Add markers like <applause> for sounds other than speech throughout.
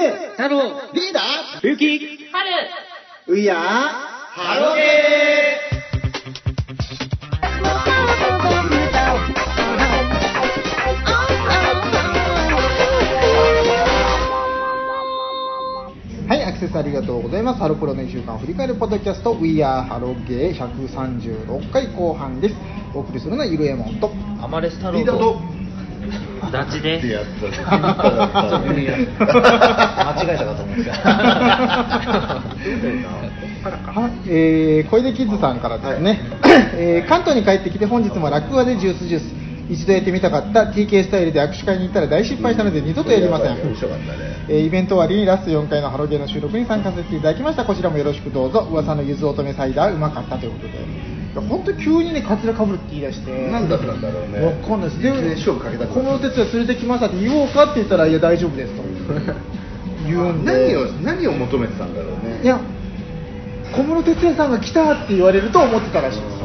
上太郎、リーダー？ゆき、ういや。ハロゲはい、アクセスありがとうございます。ハロプロの1週間を振り返るポッドキャスト、We Are ハロゲー136回後半です。お送りするのはゆるえもんと。アマレスとダチでっ間違えたかと思ってはい、<laughs> えー、小出キッズさんからですね、<coughs> えー関東に帰ってきて本日も落語でジュースジュース。一度やってみたかった。TK スタイルで握手会に行ったら大失敗したので二度とやりません、面白かったね。えーイベント終わりにラスト4回のハロゲーの収録に参加させていただきました。こちらもよろしくどうぞ。噂のゆず乙女サイダーうまかったということで本当急にねカツラかぶるって言い出して。何だったんだろうね。わかんないです。いきなり勝負かけたくな小室哲哉連れてきましたって言おうかって言ったらいや大丈夫ですと。<laughs> 言うんで。何を何を求めてたんだろうね。いや小室哲哉さんが来たって言われると思ってたらしい。です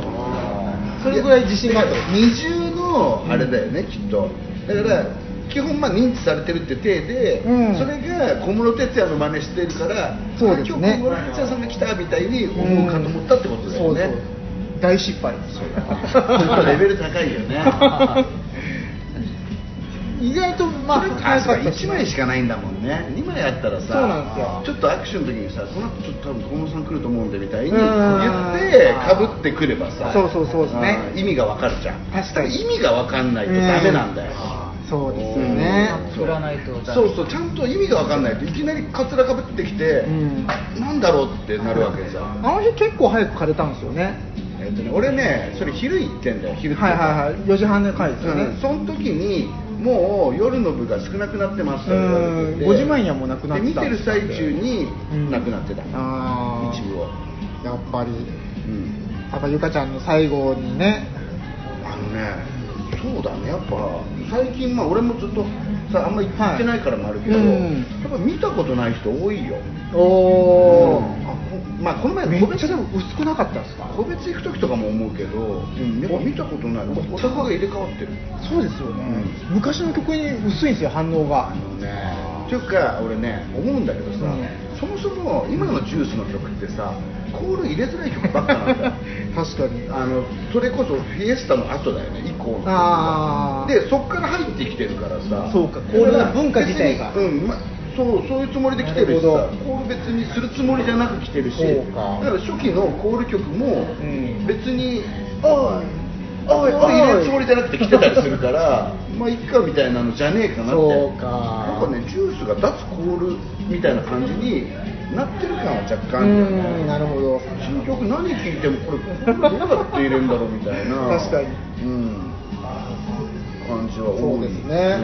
それぐらい自信があった。二重のあれだよね、きっと。だから基本まあ認知されてるって体で、うん。それが小室哲哉の真似してるからそうですね。あ今日小室哲哉さんが来たみたいに思うかと思ったってことだよね、そうそう大失敗。レベル高いよね。<laughs> 意外とまああ早かった1枚しかないんだもんね。2枚あったらさそうなんですよ。ちょっと握手の時にさこの後ちょっと多分小室さん来ると思うんでみたいにうん。言ってかぶってくればさそうそうそうですね。うん意味がわかるじゃん。確かに。意味がわかんないとダメなんだよ。そうですよね作らないとダメ。そうそうちゃんと意味がわかんないといきなりカツラかぶってきて、うん。なんだろうってなるわけさ、あの日結構早く枯れたんですよねえっとね、俺ねそれ昼行ってんだよ昼はいはいはい。4時半の回ですよね、うん、その時にもう夜の部が少なくなってますと言われてて。うん。5時前にはもうなくなってた。で見てる最中にうん。なくなってた、あー。一部を、やっぱり。うん、やっぱゆかちゃんの最後にね。あのねそうだねやっぱ最近まあ俺もずっとさあんま行ってないからもあるけど、はい。うん。やっぱ見たことない人多いよ。おお、うん個別でも薄くなかったですか？個別行く時とかも思うけど、うん、やっぱ見たことない。お宅が入れ替わってる。そうですよね、う昔の曲に薄いんですよ反応が。あのねっていうか俺ね思うんだけどさ、うん。そもそも今のジュースの曲ってさコール入れづらい曲ばっかなんだよ。<laughs> 確かに。あのそれこそフィエスタの後だよね以降のでそっから入ってきてるからさ。そうかコールの文化自体が。うんまそうそういうつもりで来てるしさコール別にするつもりじゃなく来てるしだから初期のコール曲もうん。別に「おいおいおい」入れるつもりじゃなくて来てたりするから <laughs> まあいっかみたいなのじゃねえかなって。そうか。なんかねジュースが脱コールみたいな感じになってる感は若干あうるよね。んなるほど。新曲何聴いてもこれこれどうやって入れるんだろうみたいな。<laughs> 確かに。うん。感じは多い。そうですね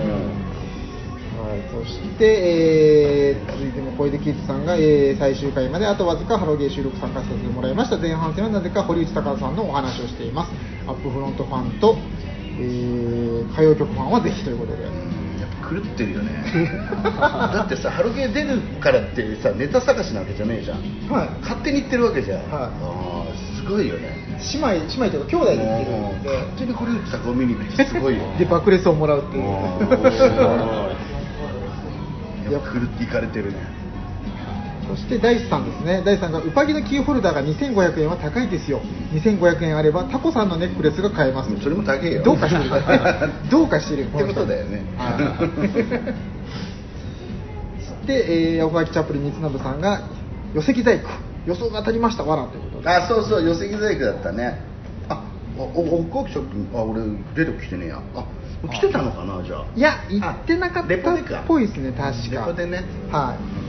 はい、そして、えー続いても小出キッズさんが、えー最終回まであとわずかハロゲー収録参加させてもらいました。前半戦はなぜか堀内孝さんのお話をしています。アップフロントファンと、えー歌謡曲ファンはぜひということで、うんやっぱ狂ってるよね。<laughs> だってさハロゲー出るからってさネタ探しなわけじゃねえじゃん。はい。勝手に言ってるわけじゃん、はい。あーすごいよね。姉妹姉妹というか兄弟で行ってるもんで。う勝手に堀内孝を見に行くってすごいよで爆裂をもらうっていうやっぱ狂っていかれてるね。そして大地さんですね。大地さんがウパギのキーホルダーが2500円は高いですよ。2500円あればタコさんのネックレスが買えます。それも高えよ。どうかしてる。<laughs> どうかしてる。ってことだよね。はい。<laughs> で、えー、横垣チャップリン光信さんが寄石細工。予想が当たりました。わらということで。あそうそう。寄せ木細工だったね。あおおおこきちゃんあ俺出てきてねえやあ来てたのかなじゃあ。いや行ってなかったっぽいですね確か。でね。はい。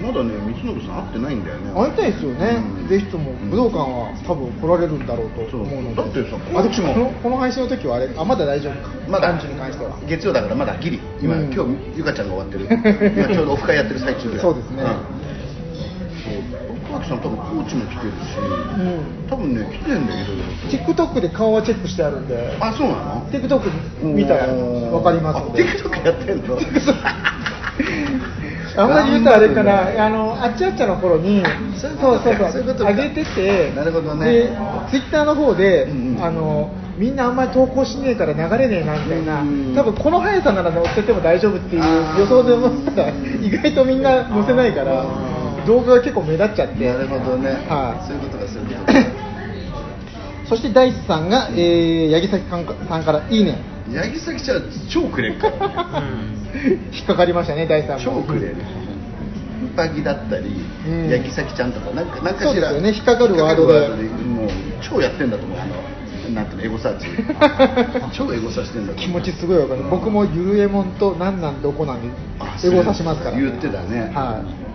まだね光信さん会ってないんだよね。会いたいですよね、うん。ぜひとも武道館は多分来られるんだろうと思うのだってさあこっちもこのこの配信の時はあれあまだ大丈夫か。まだ。ランチに関しては。月曜だからまだギリ。今、うん。今日ゆかちゃんが終わってる。今ちょうどオフ会やってる最中ぐらいそうですね。んそう奥脇さん多分コーチも来てるし、うん。多分ね来てんだよいろいろと。TikTok で顔はチェックしてあるんで。あそうなの？TikTok 見たら分かりますのであ TikTok やってんの？<laughs> あんまり言うとあれかな、あのあっちあっちゃの頃に、そうそうそう上げてて、なるほどね。で、ツイッターの方で、うんうん。あのみんなあんまり投稿しねえから流れねえなみたいな。うん多分この速さなら載せても大丈夫っていう予想で思ったら意外とみんな載せないから動画が結構目立っちゃって。なるほどね、はい。そういうことかそういうことかそして大地さんが、えー、八木崎さんからいいね。八木崎ちゃん超くれるからね引っかかりましたね大地さんも。超くれるバギだったり、うん八木崎ちゃんとかなんかなんかそうですよね。引っかかるワードで。もう超やってんだと思うあのなんていうのエゴサーチ。<laughs> 超エゴサしてんだ気持ちすごいわかる。僕もゆるえもんとなんなんどこなんであエゴさしますから、言ってたね。はい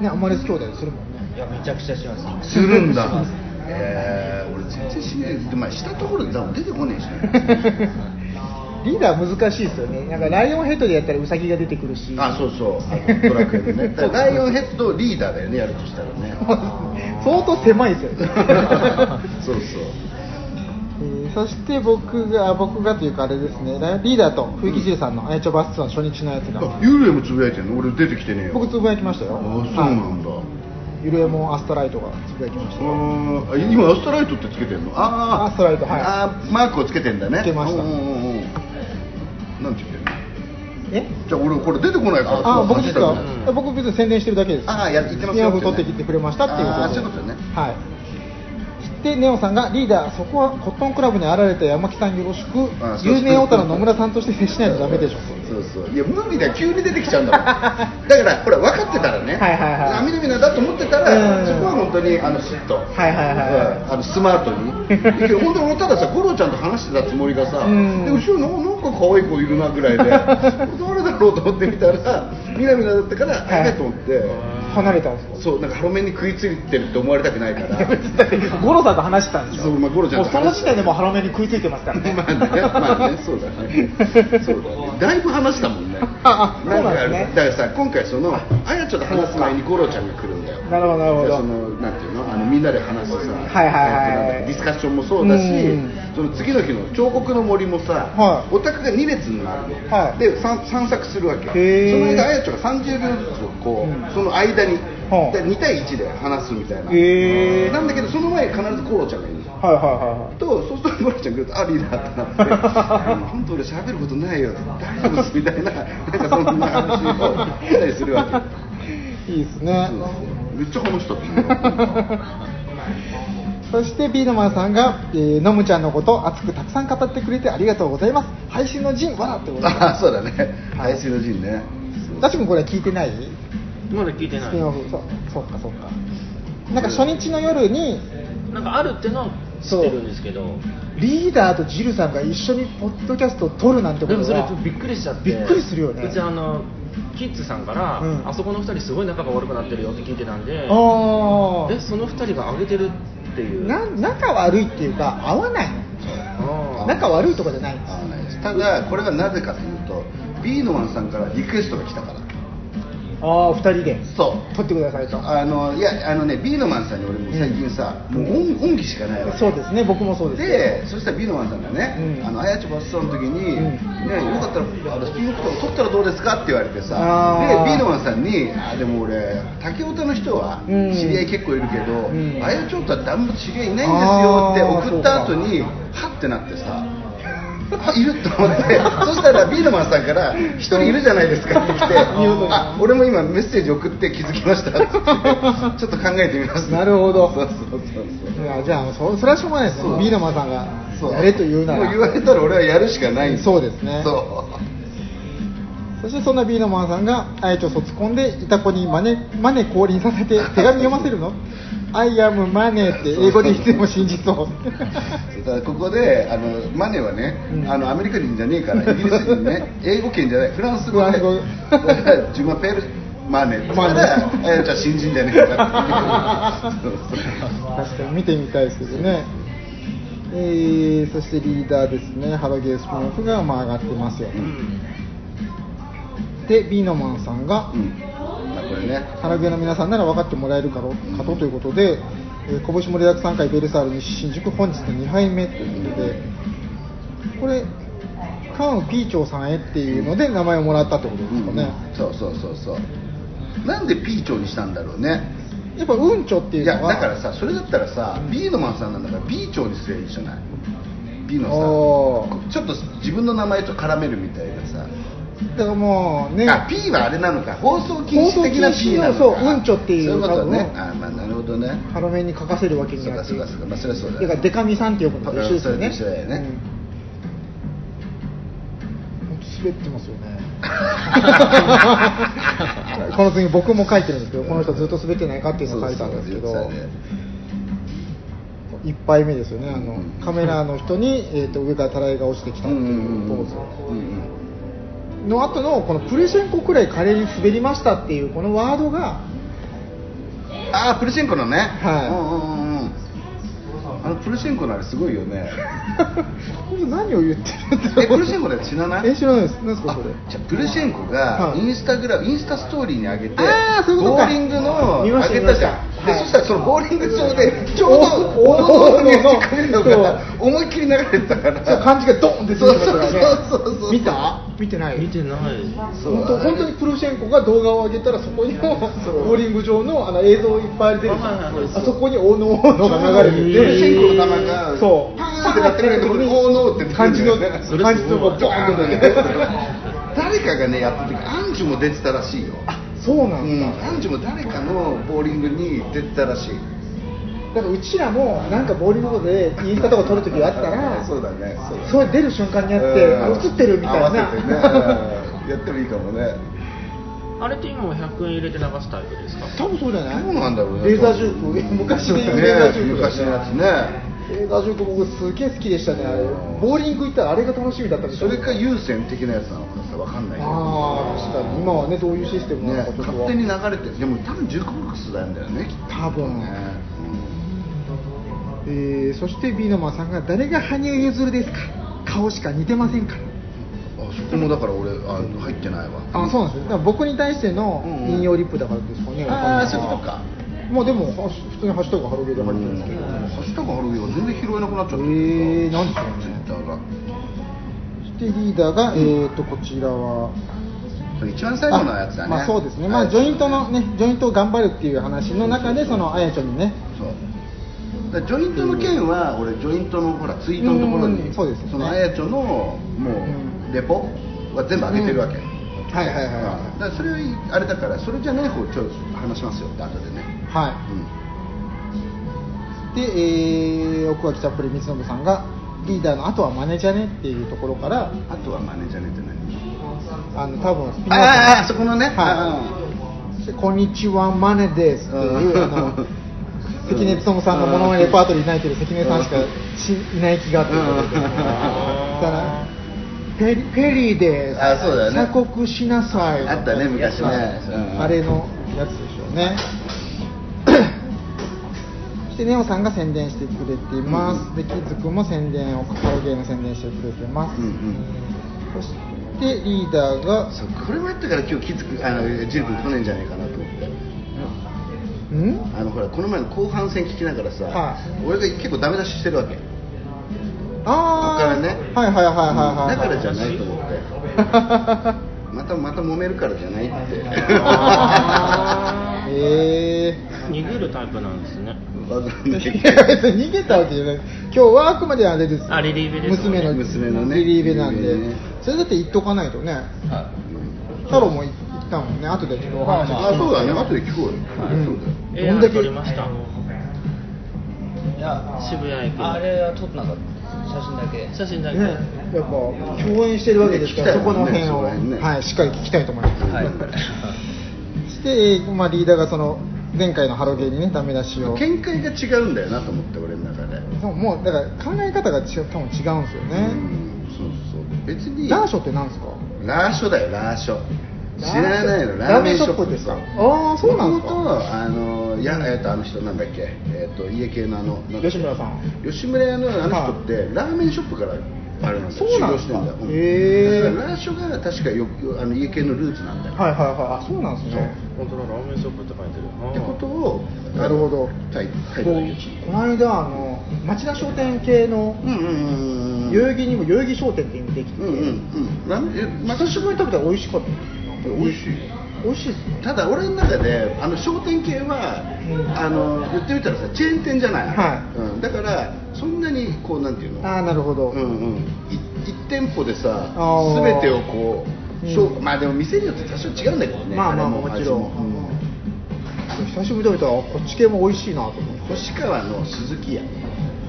ねアマレス兄弟するもんね。いやめちゃくちゃします。するんだ。えー、俺全然しない。でまあしたところで多分出てこねえしね。<laughs> リーダー難しいですよね。なんかライオンヘッドでやったらウサギが出てくるし。あそうそう。ドラクエでね。<laughs> ライオンヘッドリーダーだよねやるとしたらね。<laughs> 相当狭いですよね。そうそうえーそして僕が僕がというかあれですねリーダーと冬木汁さんの「あやちょバスツアー」初日のやつが。あ幽霊もつぶやいてんの？俺出てきてねえよ。僕つぶやきましたよ。あそうなんだ、はいゆるえもんアストライトがつぶやきました。よあー今アストライトってつけてんの？あー。アストライトはい。あーマークをつけてんだね。つけました。うんうんうんうん。なんて言ってんの？え？じゃあ俺これ出てこないから。あ僕実は、うん僕別に宣伝してるだけです。あーや言ってますよ。オフ取ってきてくれましたっていうことで。あーそういうことね。はいでネオさんがリーダーそこはコットンクラブにあられた山木さんよろしく。有名オタの野村さんとして接しないとダメでしょ。そうそう。いや無理だよ。急に出てきちゃうんだもん。<laughs> だからほら分かってたらね。あみなみなだと思ってたら、うん。そこは本当にあのスッとはいはいはい。あのスマートに。だけど本当に俺たださ五郎ちゃんと話してたつもりがさ、うん。で後ろになんか可愛い子いるなぐらいでこれ <laughs> 誰だろうと思ってみたらみなみなだったからあれだと思って、離れたんですか？そうなんかハロメンに食いついてるって思われたくないから。だってゴロさんと話してたんでしょ？そうまあゴロちゃんともうその時点でもうハロメに食いついてますからね。<laughs> まあね、まあね、そうだね。そうだね。だいぶ話したもんね。ああそうなんですねだからさ、今回その、あやちょと話す前にゴロちゃんが来るんだよ。なるほどなるほどその、なんていうの、あのみんなで話すさ、はいはいはいディスカッションもそうだしうん、その次の日の彫刻の森もさは、いオタクが2列になるの。はいで、散散策するわけ。そへーの間、あやちょが30秒ずつこうん、その間に、はあで2対1で話すみたいな。へーなんだけど、その前に必ずゴロちゃんがいる。はいはいはいはい。とそうするとゴロちゃんが来るとあリーダーってなって。本当俺喋ることないよ大丈夫ですみたいな。なんかそんな話をしたりするわけいいですね。そうそうめっちゃ話したってそしてビーノマンさんが、えー、ノムちゃんのこと熱くたくさん語ってくれてありがとうございます。配信の陣わらってことで。あそうだね。はい。配信の陣ね。ダチ君これ聞いてない？まだ聞いてない。スピンオフ。そうそっかそっか。なんか初日の夜になんかあるってのは知ってるんですけど。リーダーとジルさんが一緒にポッドキャストを撮るなんてこでもそれとはびっくりしちゃって。びっくりするよね。うちあのキッズさんから、うんあそこの2人すごい仲が悪くなってるよって聞いてたんで。あえその2人が上げてるっていう。な仲悪いっていうか合わない仲悪いとかじゃないんです合わないです。ただこれはなぜかというとビーノマンさんからリクエストが来たからああ二人で。そう。撮ってくださいと。あのいやあのねビーノマンさんに俺も最近さ、もう恩恩義しかないわけ。そうですね僕もそうですでそしたらビーノマンさんがね、うん。あのあやちバスさんの時に、うん。ね、よかったらあのスピンオフとか撮ったらどうですか？って言われてさ。でビーノマンさんにあでも俺竹雄太の人はうん。知り合い結構いるけど、ん。あやちょっとってあんま知り合いいないんですよって送った後にはってなってさあいると思って。<laughs> そしたらビーノマンさんから「一人いるじゃないですか」って来て「あ俺も今メッセージ送って気づきました」って言ってちょっと考えてみます。なるほど。そうそうそうじゃあそそれはしょうがないですビーノマンさんがそう。やれと言うなら。もう言われたら俺はやるしかない。そうですね。そそしてそんなビーノマンさんがあやちょ卒コンでいた子にマネマネ降臨させて手紙読ませるの？I am マネって英語で言っても信じそう。うだからここであのマネはね、うん。あのアメリカ人じゃねえからイギリス人ね <laughs> 英語圏じゃない。フランス語でジュマペルマネって言ったらマネ。あやちゃん新人じゃねえか。<laughs> 確かに見てみたいですけどね。えー、そしてリーダーですね。ハロゲースピンオフがまあ上がってますよと、でビーノマンさんが、うん。あこれね。ハラゲーの皆さんなら分かってもらえるかろかとということで、えー、拳盛りだく3回ベルサール西新宿本日の2杯目ということでこれカンピーチョーさんへっていうので名前をもらったってことですかね、そうそうそうそう。なんでピーチョにしたんだろうね。やっぱうんちょっていういのは。やだからさそれだったらさ、ビーノマンさんなんだからビーチョにすればいいじゃない。美のおさちょっと自分の名前と絡めるみたいなさだからもうね。あ P はあれなのか。放送禁止的な P なのか。そううんちょっていうそういうことね。あまあなるほどね。ハロメンに書かせるわけにそうかは。そうかそうかまあそれはそうだだからデカミさんって呼ぶのと一緒ですよね。それと一緒だよね。うん。本当滑ってますよね。<laughs> この次僕も書いてるんですけどこの人ずっと滑ってないかっていうのを書いたんですけど。一杯目ですよね。あの、うん。カメラの人に、えー、と上からたらいが落ちてきたっていうポーズ。うんうんの後のこのプレシェンコくらい華麗に滑りましたっていうこのワードがああプルシェンコのね。はい。うんうんうんうんあのプルシェンコのあれすごいよね。これ何を言ってるんプルシェンコのやつ知らない？え知らないです。何ですかあそれ？じゃあプルシェンコがはい。インスタグラム、インスタストーリーに上げてあーそういうことか。ボーリングの上げたじゃん、でそしたらそのボーリング場でちょうおどお大道にやってくれるのが思いっきり流れてたからそう漢字がドンってついてましたからねそうそうそうそう見た見てない見てないそう本当本当にプロシェンコが動画を上げたらそこにもボーリング場のあの映像いっぱい出るじゃんはいはいはいあそこに大野が流れててンコの球がそう。パーンってなってくるところにおーのーって漢字のねそれ漢字のこうボーンと出て誰かがねやった時アンジュも出てたらしいよ。そうなうん。ん、だ、アンジュも誰かのボーリングに出てたらしい。だからうちらもなんかボーリングでインスタとか撮るときがあったらそうだね。そうだね。それ出る瞬間にあって、映ってるみたいな。合わせてね。うん。やってもいいかもねあれって今も100円入れて流すタイプですか？多分そうじゃない？どうなんだろうね。レーザージューク昔で言うねレーザージューク昔のやつね。レーザージューク僕すげえ好きでしたね。あれボーリング行ったらあれが楽しみだったんですよ。それか優先的なやつなのかさわかんないけど。ああ確かに。今はねどういうシステムなねのかちょっと勝手に流れてる。でも多分ジュークボックスなんだよねきっと。多分。ね、えーそしてビーノマンさんが誰が羽生結弦ですか？顔しか似てませんからそこもだから俺あ入ってないわ。あそうなんですよ僕に対してのうんうん。引用リップだからですかね、ああそういうことか。まあでもは普通にハッシュタグハロゲーで入ってるんですけど、ハッシュタグハロウィンが全然拾えなくなっちゃってえーなんでしょうねツイッターが。そしてリーダーが、えー、とこちらは。一番最後のやつだね。まあそうですね、まあ、ジョイントのねジョイントを頑張るっていう話の中でそのあやちゃんにね。そう。ジョイントの件は俺ジョイントのほらツイートのところにうんそうですよね。のあやちょのもうん。うレポは全部上げてるわけ、はいはいはいうん。だからそれはあれだからそれじゃない方ちょっと話しますよって後でね、はい。で、えー、奥脇チャップリン光信さんがリーダーのあとはマネージャーねっていうところからうん、あとはマネージャーねって何？あの多分スピンオフああそこのね、はい。でこんにちはマネですっていう、うん。あの関根勤さんのモノマネレパートリーにないけど関根さんしかしいない気がって。いうことでだからペリペリーですあそうだよね。鎖国しなさい。あったね昔ね。あれのやつでしょうね。そしてネオさんが宣伝してくれています、うんでキッズくんも宣伝をハロゲーの宣伝してくれてます、うんうん。そしてリーダーがそうこれもやったから今日気づくあのジル君来ねえんじゃないかなと思って。ん？あのほらこの前の後半戦聞きながらさ、はい。俺が結構ダメ出ししてるわけああこっからね。はいはいはいはいはいだからじゃないと思って。<laughs> またまた揉めるからじゃないって。あー。へえ逃げるタイプなんですね。逃げたわけじゃない。今日はあくまであれですあリリーベですね。娘の娘のね。リリーベなんで。ね。それだって言っとかないとね。太郎も言ったもんね。後でちょっとお話。あそうだね。後で聞こうよ、うん。そうだよエアどんだけ撮りました。いや渋谷駅あれは撮ってなかった写真だけ。写真だけ、ね、やっぱ共演してるわけですから、そこの辺を、ね。はい、しっかり聞きたいと思います。はい。そ <laughs> して、えーまあ、リーダーがその前回のハロゲーにね、ダメ出しを。見解が違うんだよなと思って俺の中で、そうもうだから考え方が違う多分違うんですよね。うんそうそう別に。ラーショってなんですか？ラーショだよラーショ知らないのラーメンショップ。ですか？あーそうなんですか。あのや、えっとあの人なんだっけえっ、と家系のあの吉村さん。吉村屋のあの人って、ラーメンショップからあれなんだよそうなんですか修行してんだよ、うん。へー。だからラーショが確かよよあの家系のルーツなんだよ、はいはいはい。あそうなんですね。本当だラーメンショップって書いてるってことをなるほど書い書いこの間あの町田商店系のうんうんうんうん。代々木にも代々木商店っていうのできてて、うんうんうん。ラーメンえまた久しぶりに食べたら美味しかった。美味しい美味しいただ俺の中であの商店系は、うん。あの言ってみたらさチェーン店じゃない、はうん、だからそんなにこうなんていうの？ああなるほど、うんうん、い一店舗でさ全てをこう、うん。まあでも店によって多少違うんだけどね。まあまあれももちろん。味も。久しぶりに食べたらこっち系も美味しいなと思って。星川の鈴木屋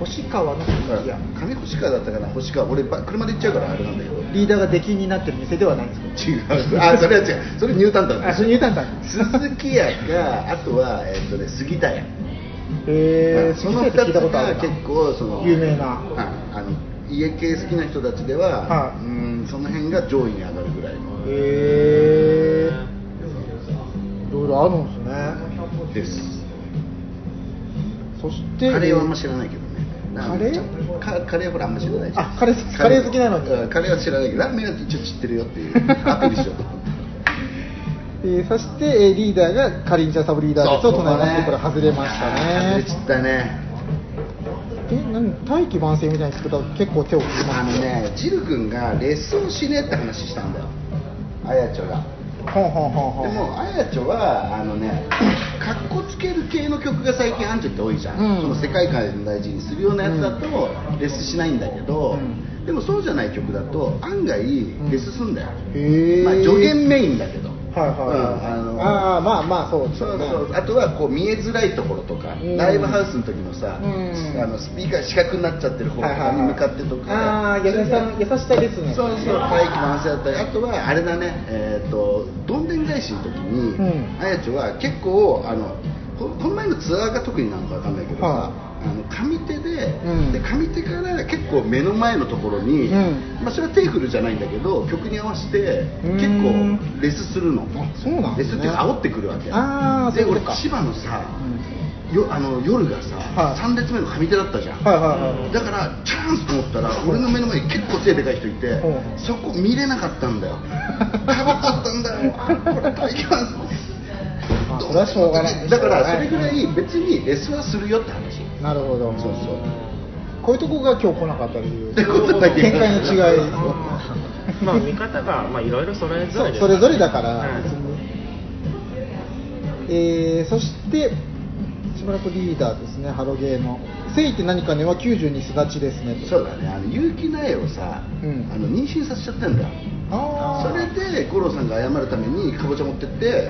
星川のいや。上星川だったかな？星川。俺ば車で行っちゃうからあれなんだけど。リーダーが出禁になってる店ではないんですか？違う。あそれは違う。それニュータンタン。あそれニュータンタン。鈴木屋かあとは、えっとね、杉田屋。へえその聞い2つが結構その有名な。ああの家系好きな人たちでは、はい。うんその辺が上位に上がるぐらいの。へえいろいろあるんですね。です。そしてカレーはあんま知らないけどねカレー？ーカカレーはほらあんま知らないあカレーカレー好きなの？にうんカレーは知らないけどラーメンは一応知ってるよっていう。アピールしようと思ってえーそして、えーリーダーがかりんちゃんサブリーダーです。と唱えましてこれ外れましたね。外れちったね。え何大器晩成みたいに作ったら結構手を振りあのますね。ジル君がレッスンをしねえって話したんだよ。あやちょがほんほんほんほんでもあやちょはあのね <clears throat> かっこつける系の曲が最近アンジュって多いじゃん、うん。その世界観を大事にするようなやつだとレスしないんだけど、うん。でもそうじゃない曲だと案外レスすんだよ、へえまあ助言メインだけどはいはいはい、うんあのああまあまあそうですそうそう。あとはこう見えづらいところとか、うん。ライブハウスの時のさ、うん。あのスピーカー四角になっちゃってる方とかに向かってとか、ああ優しさ優しさですね。そうそう大気回せだったりあとはあれだね。えっ、とどんでん返しの時に、うん。あやちょは結構あのここの前のツアーが特になのかわかんないけどさ、はあの上手で,、うんで上手から結構目の前のところに、うんまあ、それはテーフルじゃないんだけど曲に合わせて結構レスするのあそうなんねレスって煽ってくるわけあで俺千葉のさ、よあの夜がさ、はい3列目の上手だったじゃん、はいはいはいだからチャンスと思ったら俺の目の前に結構背でかい人いてうんそこ見れなかったんだよかぶっちゃったんだよあこれ大気マまあそれはしょうがないだからそれぐらい別にレスはするよって話なるほど。そうそう。こういうとこが今日来なかった理由。っ <laughs> てことだけ。見解の違い。<laughs> まあ見方がまあいろいろそれぞれですそそれぞれだから、はい別にえーそしてしばらくリーダーですね。ハロゲーの「誠意って何かね」は90にすだちですねと。そうだね。あの結城苗をさ、うん。あの妊娠させちゃったんだそれで五郎さんが謝るためにかぼちゃ持ってって、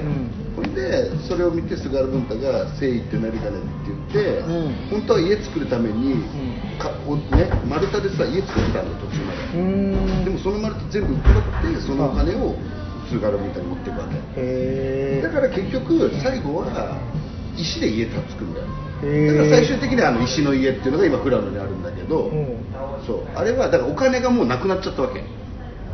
ほんでそれを見て菅原文太が「誠意って何かね」って言って、うん。本当は家作るために、かおね、丸太でさ家作ってたの途中まででもその丸太全部売っ払ってそのお金を菅原文太に持っていくわけ。だから結局最後は石で家建つくんだよ。だから最終的にはあの石の家っていうのが今富良野にあるんだけど、うん。そう。あれはだからお金がもうなくなっちゃったわけ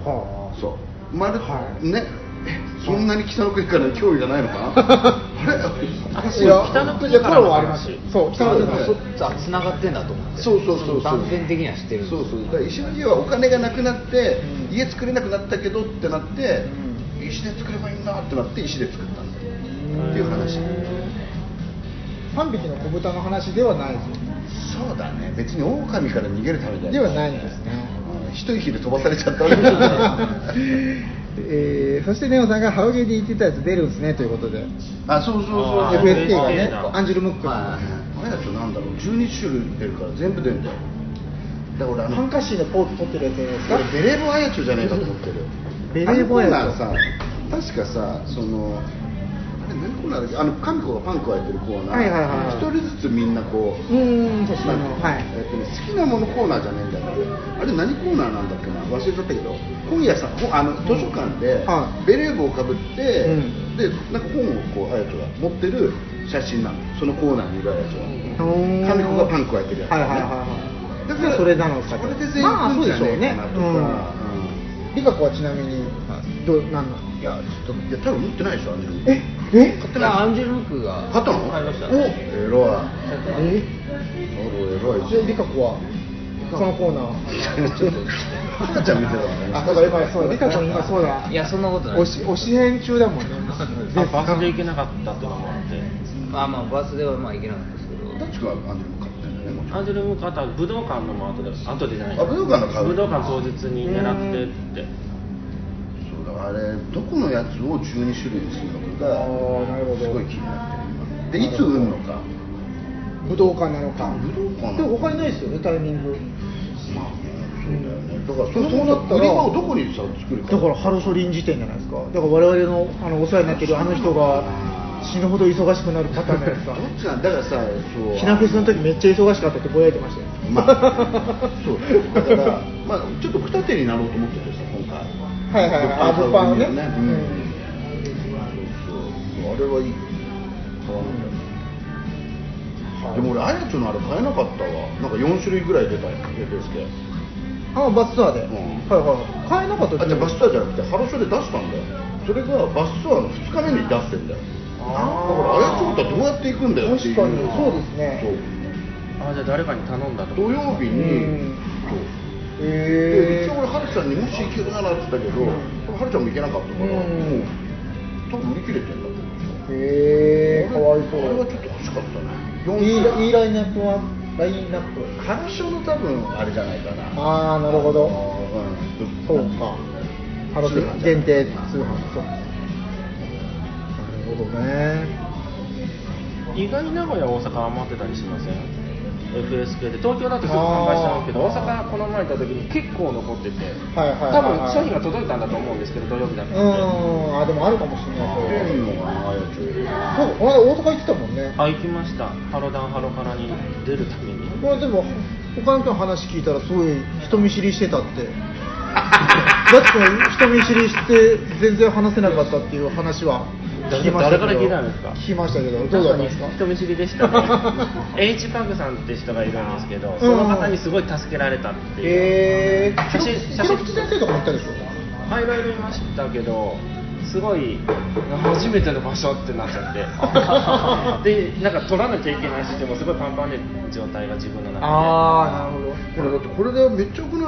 はそう。丸、はい。ね。えそんなに北の国から興味がないのか？な <laughs> あれ？北の国からの話コラボありますそう北の国から。そうあ繋がってんだと思って。そうそうそうそう。断片的には知ってるそうそう。だから石の家はお金がなくなって、うん。家作れなくなったけどってなって、う石で作ればいいんだってなって石で作ったんだよっていう話。3匹の子豚の話ではないですよね。そうだね。別に狼から逃げるためじゃではないんですね。うん一息で飛ばされちゃったわけじゃないえーそしてネオさんがハロゲーで言ってたやつ出るんですねということで。あそうそうそう FSK がねアンジェル・ムック。あやつなんだろう。12種類出るから全部出るんだよ。だから俺あのハンカッシーのポーズ取ってるやつですか？俺ベレー帽あやちょじゃねえかと思ってる。ベレー帽あやちょあのコーナーさ。確かさそのあれ何コーナーだ？っけあの神子がパンクをやってるコーナー。はいはいはいはい。一人ずつみんなこううーん年なんのはい。えっとね、好きなものコーナーじゃねえあれ何コーナーなんだっけな？忘れちゃったけど。本屋さんほあの図書館ではい。ベレー帽をかぶって、うん。でなんか本をこうあやちょが持ってる写真なの。そのコーナーにいるあやちょは。うー。ん神子がパンクをやってるやつ、はいはいはいはいだからそれなのかと。それで全員行くんじゃねえかなとか、まあそうでしょうねうん。リカ子はちなみにどうなんなんいやちょっといや多分持ってないでしょアンジェル。え？え？買ってないアンジェル・ムが。買ったの？買いました。おえらい。えあら偉い。じゃあリカ子は？そのコーナーちょっと母ちゃん見てたのね。あだから今そうリカ子今そうだ。いやそんなことない。推し推し編中だもんね。あバースで行けなかったっていうのもあって。あまあバースデーはまあいけなかったですけど。どっちがアンジェルも買ってんだよねアンジェル・ムーカーとは武道館のも後で後でじゃないあ武道館の買う武道館当日に狙ってって。そうだあれどこのやつを12種類にするのかがあーなるほど。すごい気になってる。今でいつ売るのか武道館なのか。武道館。でも他にないですよねタイミング。まあねそうだよね。だからそうそそうなったら売り場をどこにさ作るか。だからハロソ臨時店じゃないですか。だから我々のあのお世話になってるあの人が死ぬほど忙しくなるパターンじゃないですか。<laughs> どっちなんだ？からさそう。ひなフェスの時めっちゃ忙しかったってぼやいてましたよ。まあそうだからまあちょっと二手になろうと思っててさ今回。はいはいはい。あ物ね。そうそうあれはいい。買わなきゃでも俺あやつのあれ買えなかったわ。なんか4種類ぐらい出たよエフェスケ。あバスツアーで、うん。はいはい。買えなかったあじゃあバスツアーじゃなくてハロショで出したんだよ。それがバスツアーの2日目に出してんだよ。だからあやつ本当はどうやって行くんだよっていう。確かにそうですね。そう。あじゃあ誰かに頼んだと土曜日にうん。そう。へで一応俺はるちゃんにもし行けるならって言ったけど、はるちゃんも行けなかったから、うん。もう多分売り切れてんだと思う。えへえかわいそう。あれはちょっと欲しかったねいい4いいラインナップはラインナップ。ハロショの多分あれじゃないかな。ああなるほど。うん。そうか。限定通販。そう。なるほどね。意外に名古屋大阪余ってたりしません？FS 系で東京だとすぐ販売しちゃうけどあー。大阪この前行った時に結構残っててはい多分商品が届いたんだと思うんですけど土曜日だっうたんで。んあでもあるかもしれない。それ出ん。のかなあやちょそう。この間大阪行ってたもんね。あ行きました。ハロダンハロカラに出るために。これでも他の人の話聞いたらすごい人見知りしてたって。<laughs> だって人見知りして全然話せなかったっていう話は誰から聞いたんですか？聞きましたけどどうだったんですか？人見知りでした。ね <laughs> H パグさんって人がいるんですけどその方にすごい助けられたっていう、へえー、写真写真。先生とかも行ったでしょあいろいろいましたけどすごい初めての場所ってなっちゃって。<laughs> でなんか取らなきゃいけないしでもすごいパンパンで状態が自分の中で。ああなるほど。ほらだってこれでめっちゃよくない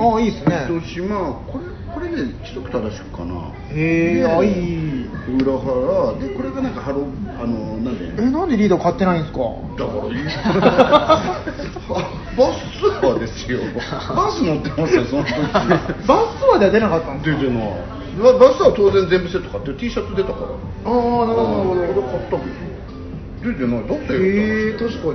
ああいいですね。糸島これこれで規則正しくかな。へえであいい裏腹。でこれがなんかハロあのなんで？えなんでリーダー買ってないんですか？だからいい。<laughs> バスツアーですよ。バス乗ってますよその時。<laughs> バスツアーでは出なかったんですか？出てない。ババスは当然全部セット買って T シャツ出たから。ああなるほどなるほど。買ったけど。出てない。だってよ。へえ確かに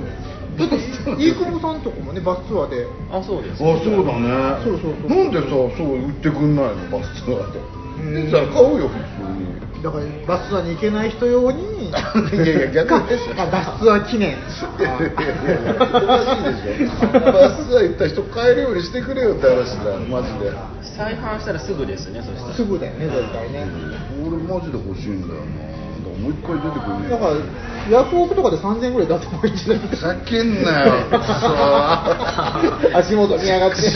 だって飯久保さんとかもねバスツアーで。あそうです。あそうだね。そうそうそう。なんでさそう売ってくんないの？バスツアーで。うん。出てたら買うよ普通に。だからバスツアーに行けない人用に。<laughs> いやいや逆でしょまあバスツアー記念。いやいやいやおかしいでしょ。バスツアー行った人買えるようにしてくれよって話だよマジで。再販したらすぐですねそしたら。すぐだよね絶対ね。俺マジで欲しいんだよなもう一回出てくんね。えだからヤフオクとかで3000円ぐらい出せばいいんじゃない？ふざけんなよ。足元見上がって。そ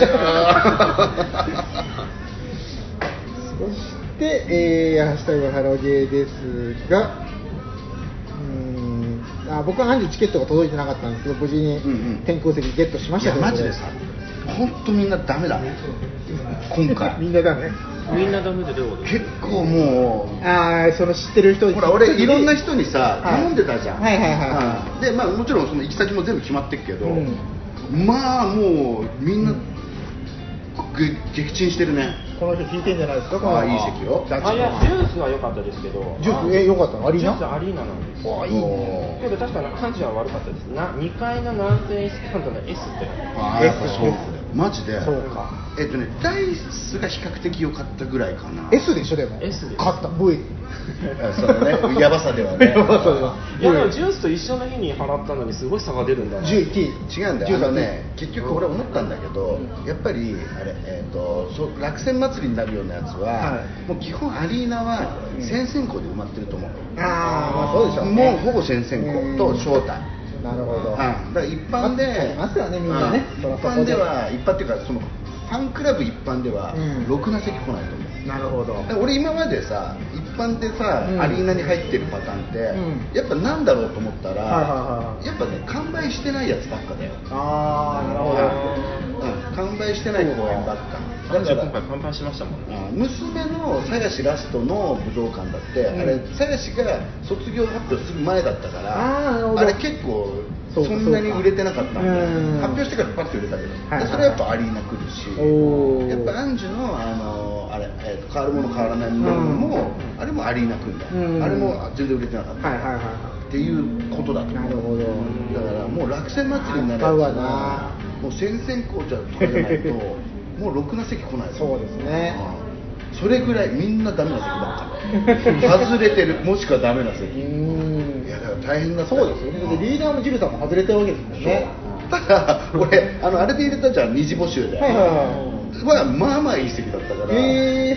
して、えー、ハッシュタグハロゲーですが、うーんあ僕はアンジチケットが届いてなかったんですけど、無事にうんうん。天空席ゲットしまいやしたけどマジでさ本当みんなダメだ今回。<laughs> みんなだね。みんなダメでどういうこと結構もう。ああ、その知ってる人ほら俺いろんな人にさはい。頼んでたじゃん、はいはいはうん。でまあもちろんその行き先も全部決まってるけど、うん。まあもうみんな、げ撃沈してるね。この人聞いてんじゃないですか、このああいい席よ。あいやジュースは良かったですけど。ジュース、え、よかったの？アリーナ？ジュースアリーナなんですあいいね。けど確かに感じは悪かったです。な2階の南西スタンドの S って。ああやっぱそうマジで？そうか。えっとねダイスが比較的良かったぐらいかな。S でしょ、でも。S です。買った、V。あそのね。やばさではね。<laughs> やばさでは。いやでもジュースと一緒の日に払ったのにすごい差が出るんだな。10T。違うんだよ。あのね結局俺思ったんだけどやっぱりあれ、えー、とそ落選祭りになるようなやつは、はい。もう基本アリーナは先々校で埋まってると思う、ああ、まあそうでしょ。もうほぼ先々校と招待、なるほど。うん、だから一般で、ありますよねみんなね。うん一般では一般っていうかそのファンクラブ一般では、うん。ろくな席来ないと思う。なるほど。俺今までさ一般でさ、うん。アリーナに入ってるパターンって、うん。やっぱなんだろうと思ったら、はいはいはいやっぱね完売してないやつばっかだよ。ああ、なるほど。うん、完売してない公演ばっか。だから今回パンパンしましたもんね。あ娘の鞘師ラストの武道館だって、うん。あれ鞘師が卒業発表する前だったからあーなるほど。あれ結構そんなに売れてなかったんでうん。発表してからパッと売れたけど、はいはいでそれはやっぱアリーナ来るしやっぱアンジュのあのあれえーと変わるもの変わらないものも、あれもアリーナ組んだ、うん。あれも全然売れてなかった、はいはいはいはっていうことだとなるほど。だからもう落選祭りになるやつな。はもう先々校じゃとかじゃないと <laughs> もうろくな席来ない。そうですね。うんそれぐらいみんなダメな席ばっか外れてるもしくはダメな席。いやだから大変だった。そうですよね。リーダーのジルさんも外れてるわけですもんね。ただ俺あのあれで入れたじゃん二次募集で、はいはいはい。はまあまあいい席だったから、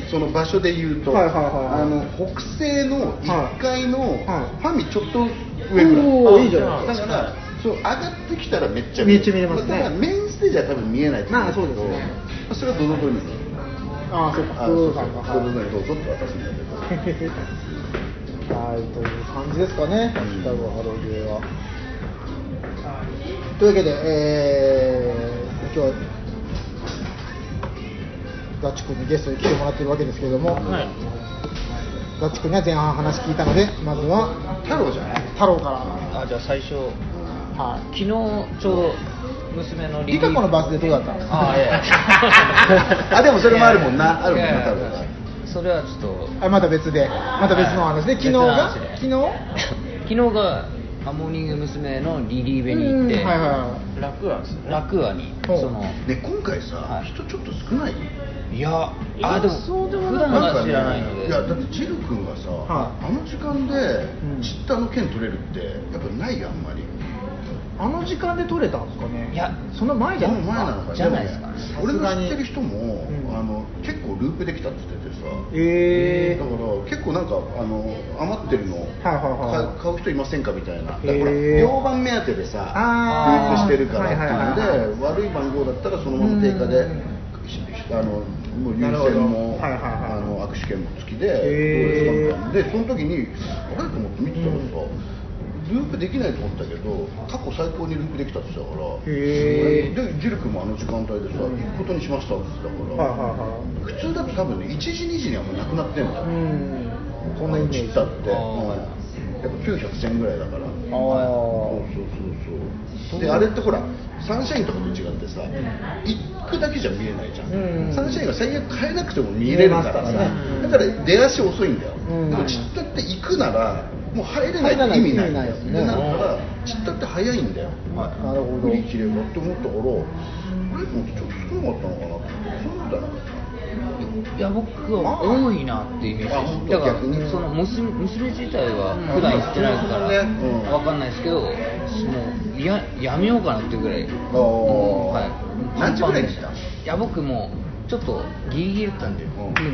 その場所で言うと、はいはいはいあの北西の1階のはいファミちょっと上ぐらい、おーいいじゃないだからそう上がってきたらめっちゃめっちゃ見れますね。だからメインステージは多分見えないと思まあそうけどですね。まあそれはドドドにああそうかあ工そうそう藤さんが。ドドドにどう。ぞって渡すんだけどはい、という感じですかね、ハッシュタグハロゲーは。というわけで、えー、今日は、ダッチ君にゲストに来てもらってるわけですけれども、はい。ダッチ君には前半話聞いたので、まずは太郎じゃない？太郎から、あじゃあ最初。は昨日ちょうど娘のい。リカ子のバースデーどうだったんですかあいや。<laughs> あでもそれもあるもんな。あるもんいやいやな太郎はそれはちょっと。あまた別で、また別のお話で、昨日が、昨別日？昨日があモーニング娘。のリリーベに行って、うんはいは楽なんですよね。楽屋にそのね今回さ、はい。人ちょっと少ない？いやいやあでもそうでも普ない。段は知らないので。いやだってジル君がさ、はあの時間でうん。チッタの剣取れるってやっぱないよあんまりあの時間で撮れたんですかね？いやその前じゃないですか？前なのかじゃないですかね。も俺の知ってる人も、うん。あの結構ループできたって言っててさ。えだから結構なんかあの余ってるの、はい買う買う人いませんかみたいな。だから両番目当てでさループしてるからっていうので、悪い番号だったらそのまま定価で、あのもう優先も、はいはいはい。あの握手券も付きで、どうですかみたいなでその時にあれ？と思って見てたらさ、ループできないと思ったけど過去最高にループできたって言ってたからでジル君もあの時間帯でさ、行くことにしましたって言ってたから、はいはいはい。普通だと多分ね1時2時にはもうなくなってんだよ、うん。なイメージ。ちったって、やっぱ900戦ぐらいだから。あそうーそうそうそう。であれってほらサンシャインとかと違ってさ行くだけじゃ見えないじゃん、うん。サンシャインは最悪変えなくても見れるからさ。だから出足遅いんだよ、うん。でもちったって行くならもう入れないって意味ないないですね。でなるからちったって早いんだよ、なるほど。売り切れがって思ったからあれと思ってちょっと少なかったのかな。ってそんなことはなかったいや僕は多いなっていうイメージ。だから逆に。その娘娘自体は普段行ってないからうん。わかんないですけどもうややめようかなっていうぐらい。はい。何時ぐらいに来たいや僕もうちょっとギリギリだったんで、う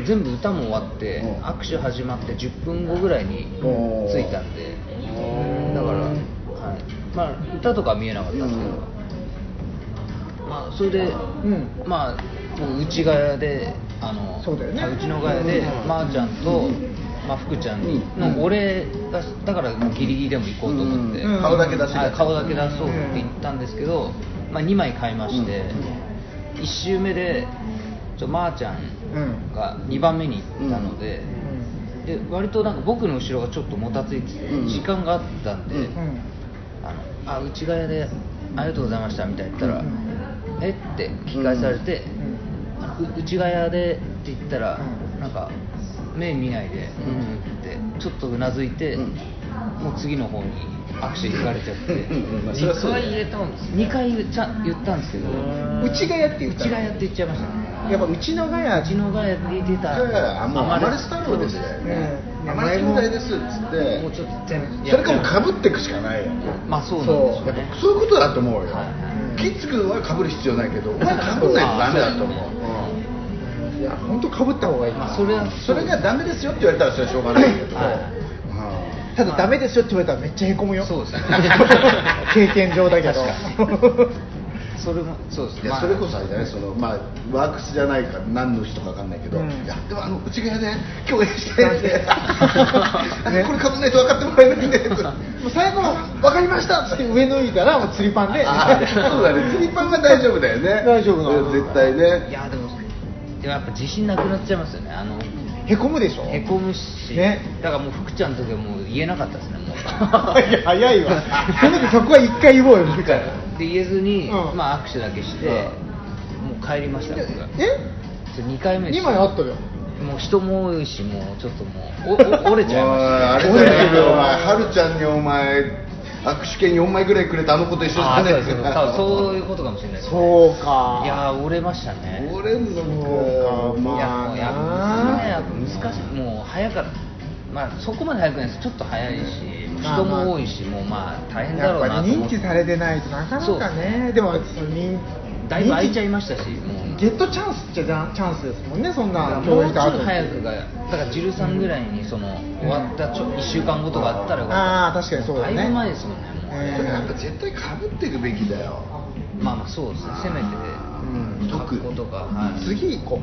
全部歌も終わって、うん。握手始まって10分後ぐらいに着いたんで。だから、はい、まあ歌とかは見えなかったんですけど、まあそれで、ん。まあもう内ヶ谷であのそうだよね。うちのヶ谷で、うん。まー、ちゃんと、まあ、福ちゃんに、うん。のお礼がだからもうギリギリでも行こうと思って、うん。顔だけ出し顔だけ出そうって言ったんですけど、まあ、2枚買いまして、1周目でちょまー、ちゃんが2番目に行ったので,、で割となんか僕の後ろがちょっともたついてて、うん。時間があったんで、あのあ内ヶ谷でありがとうございましたみたいな言ったら、うん。えっ？て聞き返されて、内ヶ谷でって言ったら、うん。なんか目見ないで、うん。うん。ってちょっとうなずいて、うん。もう次の方に握手行かれちゃって。うんうんまあそりゃそうだよ入れたんです2回言っちゃ言ったんですけど。内ヶ谷って言って言っちゃいましたね。やっぱうちのヶ谷うちのヶ谷で出た。いやいやもうアマレス太郎ですようんアマレス兄弟ですっつって。もうちょっと全部それかもうかぶっていくしかないよまあそうなんでしょう。やっねぱそういうことだと思うよ、はいキッズ君はかぶる必要ないけどお前かぶんないとダメだと思う、いや本当かぶった方がいい、まあそれはうんそれがダメですよって言われたらそれはしょうがないけど、ただダメですよって言われたらめっちゃへこむよ。そうですね。経験上だけど。それもそうですいやそれこそあれだね。その、まあ、ワークスじゃないか何の人か分かんないけど、うん。いやでもあの内側で共演したいんで、<laughs> ね。これかぶんないと分かってもらえないんで。もう最後「分かりました」って上脱いだらもう釣りパンで。あそうだね。釣りパンが大丈夫だよね。大丈夫なの。うん絶対ね。いやでもでもやっぱ自信なくなっちゃいますよね。あのへこむでしょ？へこむし、ね。だからもう福ちゃんの時はもう言えなかったですねもう。<laughs> いや早いわ。せめてそこは一回言おうよ。福ちゃんで言えずに、うん。まあ握手だけして、もう帰りました僕が。え？それ2回目です2枚あったよもう人も多いしもうちょっともう折れちゃいましたあれだけどお前はるちゃんにお前握手券4枚ぐらいくれたあの子と一緒じゃね。あーそうです多分そういうことかもしれないですそうか。いやー折れましたね。折れんのかまあいやもうやっぱねやっぱ難しい。もう早かった。まあそこまで早くないです。ちょっと早いし人も多いしもうまあ大変だろうやっぱりなと認知されてないとなかなかね。でもその認だいぶ空いちゃい認ましたしもう。知ゲットチャンスっちゃチャンスですもんねそんなもうちょっと早くがだからジルさんぐらいにその終わったちょ1週間後とかあったらああ確かにそうだね。だいぶ前ですもんねもう。えこれやっぱ絶対かぶっていくべきだよ。まあまあそうですねせめて。うん。格好とか、はい、次行こ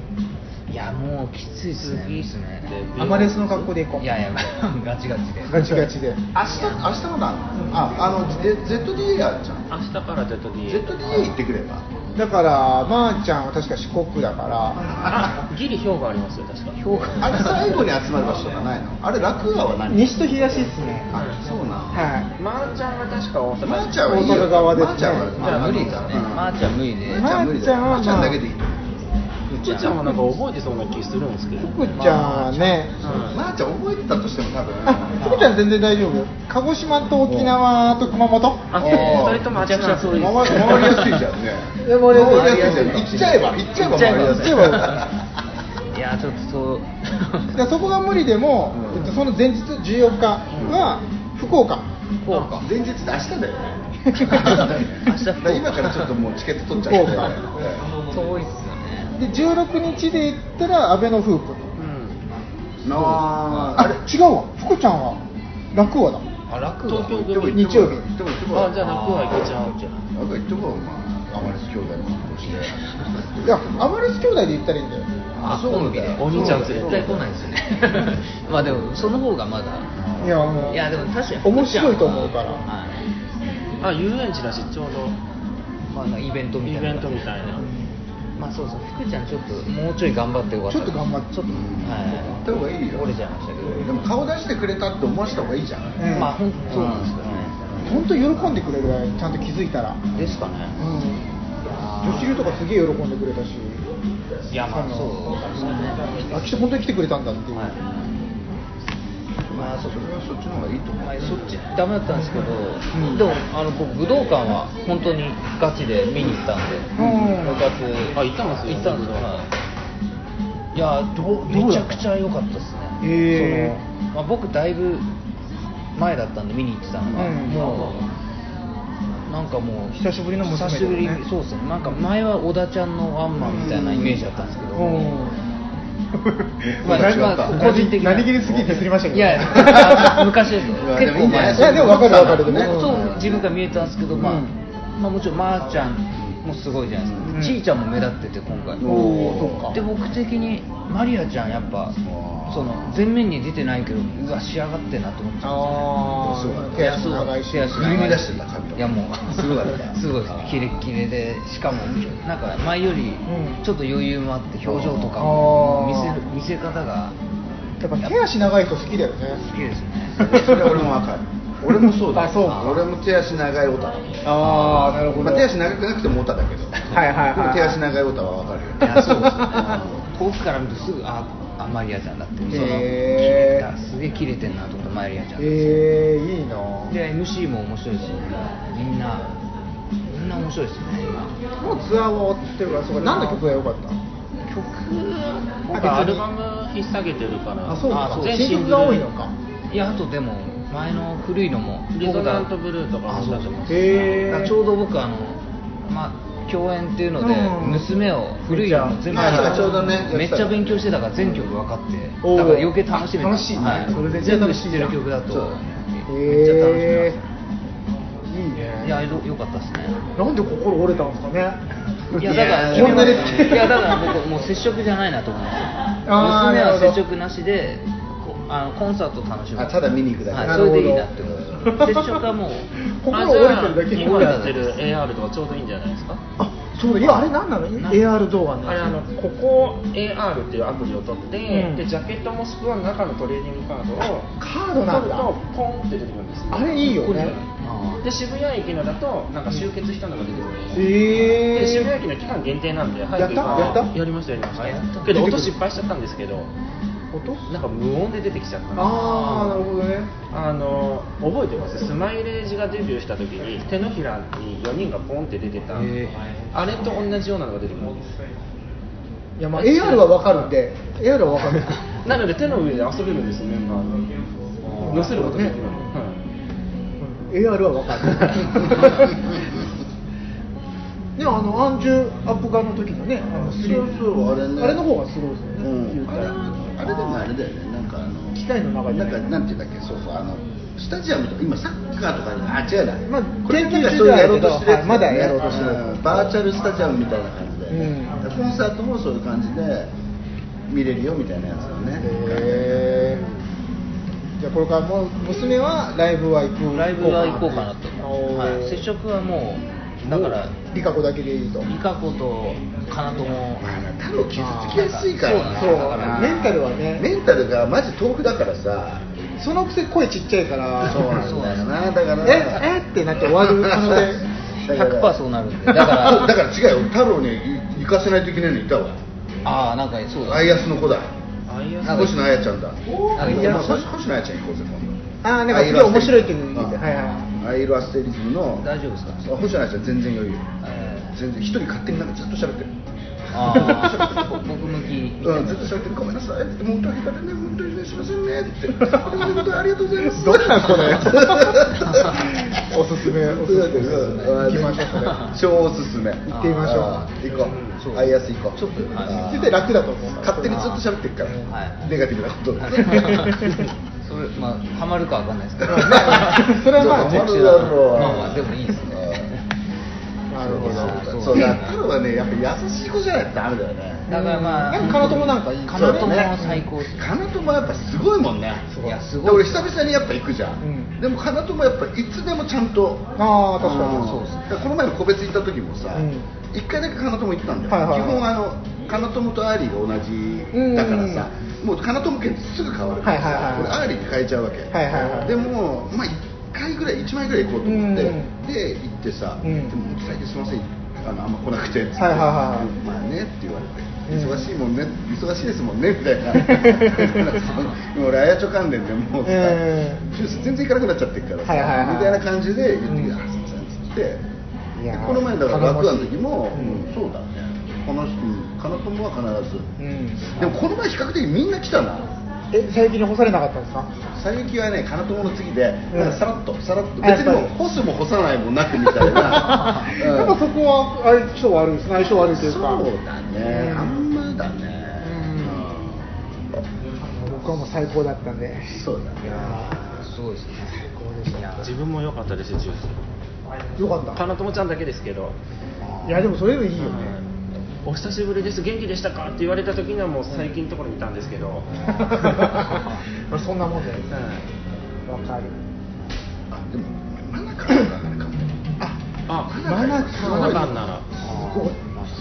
いやもうきついですね。いいですねうアマレスの格好で行こう。いやいや <laughs> ガチガチで。ガチガチで。明日明日まだああの Z- ZDA あるじゃん。明日から ZD ZDA 行ってくればだからまー、ちゃんは確か四国だから。あギリ兵庫ありますよ確か。評価あれ <laughs> 最後に集まる場所とかないの？あれ楽川は何？西と東っすね。あそうなのはい。まーちゃんが確か大阪。まーちゃんは大阪側ですね。まーちゃんはじゃあ無理ですねうんまーちゃん無理でまーちゃん無理だよまーちゃんはまーちゃんだけでいい。福ちゃんはなんか覚えてそうな気するんですけど。福ちゃんはね。まーちゃん覚えてたとしても多分。あ福ちゃん全然大丈夫。鹿児島と沖縄と熊本。あともちなんです。回りやすいじゃんね。回りやすい行っちゃえば行っちゃえば回りやすい行っちゃえい。やちょっとそう。でそこが無理でも、うん。えっとその前日14日は福岡、福岡。前日って明日だよね。<laughs> 明日。今からちょっともうチケット取っちゃって。遠いっすで16日で行ったら阿部のフープ。うん。ああれ違うわ。福ちゃんは。楽和だ。あ楽東京行ってこい日曜日。あじゃあ楽は行けちゃう。じゃんなんか行ってこいお前アマレス兄弟の格好していやアマレス兄弟で行ったらいいんだよ。あそうだコンビでお兄ちゃん絶対来ないですよね。まあでもその方がまだ。いやもういやでも確かに。面白いと思うから。はい。あ遊園地だしちょうど。まあイベントみたいな。イベントみたいなまあそうそう福ちゃんちょっともうちょい頑張ってよかった。ちょっと頑張って。ちょっとはい。行った方がいいよ折れちゃいましたけど。でも顔出してくれたって思わせた方がいいじゃん。うん。まあ本当そうなんですけどね。本当喜んでくれるちゃんと気づいたら、うん、ですかね。女子流とかすげえ喜んでくれたし。いやまあそうですよね。あ来て本当に来てくれたんだっていう、はいまあそそれはそっちの方がいいと思う。まあ、そっちダメだったんですけど、ん。でもあの僕武道館は本当にガチで見に行ったんで、うん。部活。あ行ったんですよ。行ったんですよ、はい、いやどうどうめちゃくちゃ良かったですね、へーそのまあ、僕だいぶ前だったんで見に行ってたのが、うん。もうなんかもう久しぶりの娘久しぶり。そうですね。なんか前は小田ちゃんのワンマンみたいなイメージだったんですけど、うんまあ個人的な。何気にすげえディスりましたけどいや昔ですよいや <laughs> 結構前。でもいやでも分かる分かるね。僕そう自分が見えたんですけど、まあうん。まあ、もちろんまーちゃんもすごいじゃないですか、うん。ちーちゃんも目立ってて今回。おーそっか。で僕的にマリアちゃんやっぱその前面に出てないけどうわ仕上がってんなと思っちゃあそうあ手足長いし手足振り乱してた髪いやもうすごかった。<laughs> すごいです。ねキレッキレでしかもなんか前よりうん。ちょっと余裕もあって表情とかも見せる見せ方がやっぱ手足長い人好きだよね。好きですね。それは俺もわかる。<laughs> 俺もそうだあそうか。俺も手足長いオタだ。ああなるほど、まあ、手足長くなくてもオタだけど。はいはいはい手足長いオタはわかるよ。いやそうですね。遠くから見るとすぐああマリアちゃんだって。そのへー。切れたすげえキレてんなと思ったマリアちゃんえー、いいな。で MC も面白いしみんなみんな面白いですね今。もうツアーは終わってるからそうか何の曲が良かった？曲？今回アルバム引っ提げてるから。あそうかあそう新曲が多いのか。いやあとでも前の古いのもリゾナントブルーとかも出てますちょうど僕あのまあ共演っていうので、うん。娘を古いのも全部ちょうどねめっちゃ勉強してたから全曲分かってだから余計楽しめた楽しいね。はい、それで全部知ってる曲だとめっちゃ楽しめへますえいいねいやよよかったですね。なんで心折れたんですかね？いやだからいやだから僕もう接触じゃないなと思うんです娘は接触なしでこあのコンサート楽しむ。あただ見に行くだけ。はい、それでいいなって思うんです。よ接触はもう。心あ折れてるだけに。今やってる AR とかちょうどいいんじゃないですか？あそうだいやあれ何なの？AR 動画の。あれあのここ AR っていうアプリを取って、うん。でジャケットもしくは中のトレーディングカードをカードなんだ。取るとポンって出てくるんですよあれいいよね。で渋谷駅のだとなんか集結したのが出てくるんですよ。えで渋谷駅の期間限定なんで早くやった？やった？やりましたやりました。けど音失敗しちゃったんですけど音なんか無音で出てきちゃったああなるほどね。あの覚えてます？スマイレージがデビューした時に手のひらに4人がポンって出てたへあれと同じようなのが出てくるんですいやまあ AR はわかるんで AR はわかる。<laughs> なので手の上で遊べるんですよメンバーに乗せることできるの、ねはい。うん AR はわかる。で <laughs> もあのアンジュアップガンの時のねあのスリそうそうあれね。あれの方がすごいですよね、うんあれでもあれだよね。なんかあの機械の中になんかなんていうんだっけそうそうあのスタジアムとか今サッカーとかにあ違うな、まあこれ研究なんかそういうやろうとしていまだやろうとしてバーチャルスタジアムみたいな感じで、うん。でコンサートもそういう感じで見れるよみたいなやつだね。へー。じゃあこれからもう娘はライブは行く？ライブは行こうかなと、はい、接触はもうだからリカ子だけでいいと。リカ子とかなともまあな太郎傷つきやすいからな。そうだ。からメンタルはね。メンタルがマジ豆腐だからさ。そのくせ声ちっちゃいから。そうなんだよな。だからええってなって終わる可能性。100%そうなるんで。だからだから違うよ。太郎に行かせないといけないのいたわ。ああなんかそうだ。アイアスの子だ。星野彩ちゃんだ。星野彩ちゃん行こうぜ今度あーなんかすごい面白いっていうの言って。うんはいはい。アイロアステリズムの。大丈夫ですか？あ星野彩ちゃん全然余裕。え全然一人勝手になんかずっと喋ってる。ーああ <laughs> 僕向き。うん、ずっと喋ってる。ごめんなさい。って本当に下手でね本当にねすいませんねって。でも本当にありがとうございます。どんな子だよおすすめおすすめ。行行きましょう超おすすめ。行ってみましょう。行こそう。うアイアス行こう。ちょっとはい絶対楽だと思う。勝手にずっと喋ってるから。はい。ネガティブなこと。を <laughs> それまあハマるかわかんないですけど。<laughs> それはまあハマるだろうまあまあでもいいですね。なるほど。そうだ太郎はねやっぱ優しい子じゃないとダメだよね。だからまあでもカナトもなんかいい。カナトも最高ですカナトもやっぱすごいもんね。いやすごい。久々にやっぱ行くじゃん、うん。でもカナトもやっぱいつでもちゃんと。ああ確かうんにそうですこの前の個別行った時もさうん。一、回だけカナトも行ったんだよ、はいはいはい。基本あのカナトモとアーリーが同じだからさ、もうカナトモ券すぐ変わる。からさ、俺アーリーに変えちゃうわけ、はいはいはい。でもまあ1回ぐらい1枚ぐらい行こうと思って、うんで行ってさ、うん。でも最近すいません。あのあんま来なくてっつって、はいはいはいまあねって言われて、うん。忙しいもんね忙しいですもんねみたいな。<laughs> もう俺あやちょ関連でもうさ、うん。ジュース全然行かなくなっちゃってるからさ、はいはいはい。みたいな感じで言ってうん。あすいませんっつって。この前だから楽屋の時も、うん。うんそうだねこの人かなともは必ず、うん。でもこの前比較的みんな来たな。え最近に干されなかったんですか？最近はねかなともの次で、うん。なんかさらっと。さらっと別にもう干すも干さないもなくみたいな、<laughs> うん。やっぱそこは相性悪いですね相性悪いというか。そうだね、うん。あんまだね、僕はもう最高だったんで。うんそうだね。すごいですね。最高でした。自分も良かったですジュース。よかった。かなともちゃんだけですけど。いやでもそれでもいいよね、お久しぶりです。元気でしたか？って言われた時にはもう最近のところにいたんですけど、<laughs> そんなもんだよはいわかる。あでもマナカンだかもあマナカンマナカンなら。すごい。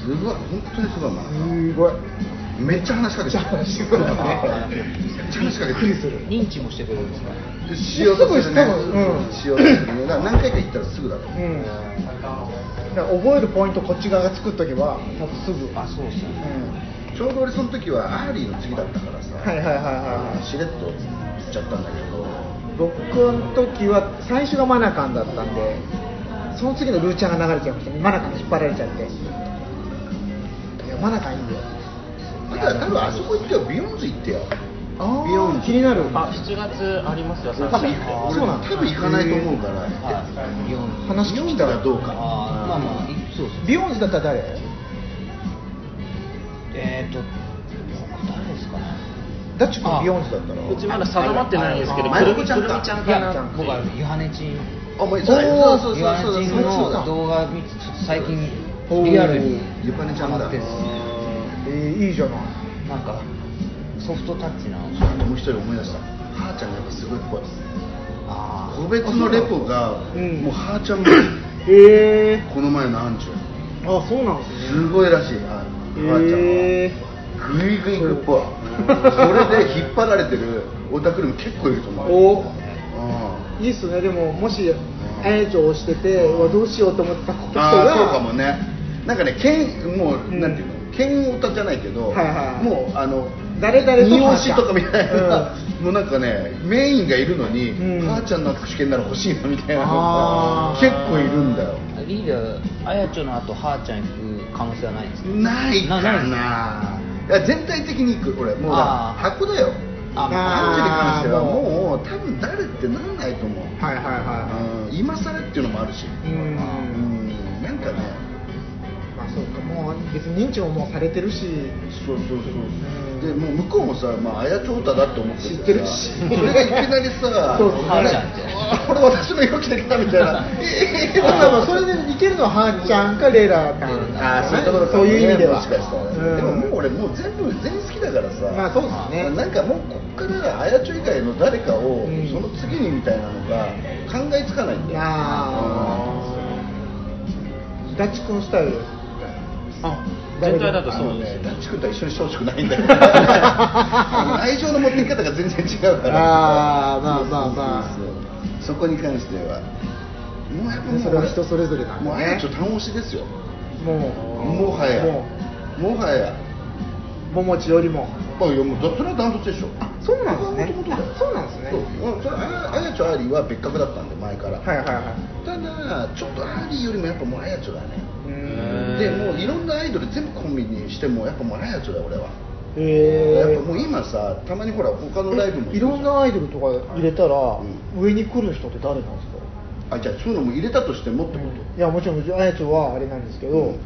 すごい。本当にすごいマナカンすごい。めっちゃ話しかけてる。話しかけてる。めっちゃ話しかけてる。認知もしてくれるんですか？しようとするねしようとする。ね何回か行ったらすぐだとうんだから覚えるポイントこっち側が作っとけば多分すぐ。あそうですね。うちょうど俺その時はアーリーの次だったからさ、んはいはいはいはい。しれっと行っちゃったんだけど。僕の時は最初がマナカンだったんでその次のルーちゃんが流れちゃいましたマナカンに引っ張られちゃって。いやマナカンいいよ。だから多分あそこ行ってよビヨンズ行ってよあービヨンズ気になる。あ7月ありますよ多分3俺そうなんだ多分行かないと思うから。はい。ビヨンズ話聞いビヨンズはどうか。まあまあいそうですねビヨンズだったら誰？えっ、ー、と僕誰ですかね。ダッチ君ビヨンズだったら。うちまだ定まってないんですけどあくるみちゃんか。僕はユハネチンお前そうそうそうユハそうそうネチンそうの動画見てちょっと最近リアルにゆかねちゃんだ。えー、いいじゃない。なんかソフトタッチな。もう一人思い出した。はーちゃんがやっぱすごいっぽい。あ個別のレポがうんもうはーちゃんもえこの前のアンチュあそうなんですね。すごいらしい。あ母ちゃんへは。グイグイ行くっぽい。それで引っ張られてるオタクにも結構いると思う。お。うん。いいっすね。でももしあやちょをしててどうしようと思ってた人ああがそうかもね。なんかね剣もう、うん。なんていうの？剣オタじゃないけど、はいはい。もうあの誰々と二押しとかみたいな、うもうなんかねメインがいるのに、うん。母ちゃんの握手券なら欲しいなみたいなのが結構いるんだよ。リーダーあやちょの後はーちゃん行く可能性はないですか？ないかな。なない。いや全体的にいく俺もう箱だよ。あアンジェに関してはもう多分誰ってなんないと思う、はいはいはうん今更っていうのもあるし。いうん。うんなんかねまあそうかもう別に認知ももうされてるし。そうそうそう、うん。でもう向こうもさ、まあ、あやちょうただって思って知ってるし。それがいきなりさそうそう。あれこれ私の色着てきたみたいな。ええだからもうそれでいけるのははーちゃんかレイラーかあーそういうところかそういう意味では。もしかしたら、うん。でももう俺もう全部全員好きだからさまあそうですね。なんかもうこっからあやちょ以外の誰かを、うん。その次にみたいなのが考えつかないんだよ。ああダッチ君スタイル全体だとそうですダね。ッチ君とは一緒にしてほしくないんだよ。<laughs> 愛情の持っていき方が全然違うから。あーまあまあまあ。そこに関しては。もうやっぱもうそれは人それぞれなんでね。もうあやちょ単押しですよ。ももはや。ももはや。う桃地よりも。まあいやもうだそれはダントツでしょ。あそうなんですね。そうなんですね。そう。うんそれあやあやちょありは別格だったんで前から、はいはいはい。ただちょっとアーリーよりもやっぱもうあやちょだねでもういろんなアイドル全部コンビにしてもやっぱもうあやちょだよ俺は、へえやっぱもう今さたまにほら他のライブもいろんなアイドルとか入れたら、う上に来る人って誰なんですか？あじゃあそういうのも入れたとしてもってこと、いやもちろんあやちょはあれなんですけど、うん。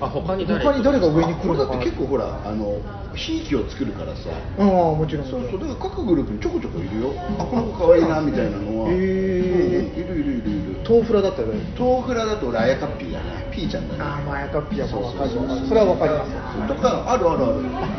あ他に誰？他に誰が上に来これだって結構ほらあのひいきを作るからさ。ああもちろん。そうそうだから各グループにちょこちょこいるよ。あこの子可愛いなみたいなのは。へーうんうんいるいるいるいる。豆腐ラだったら豆腐ラだと俺あやかっぴーだね。ピーちゃんだね。ああまあやかっぴはもう分かるそうそれは分かります。とかあるあるある。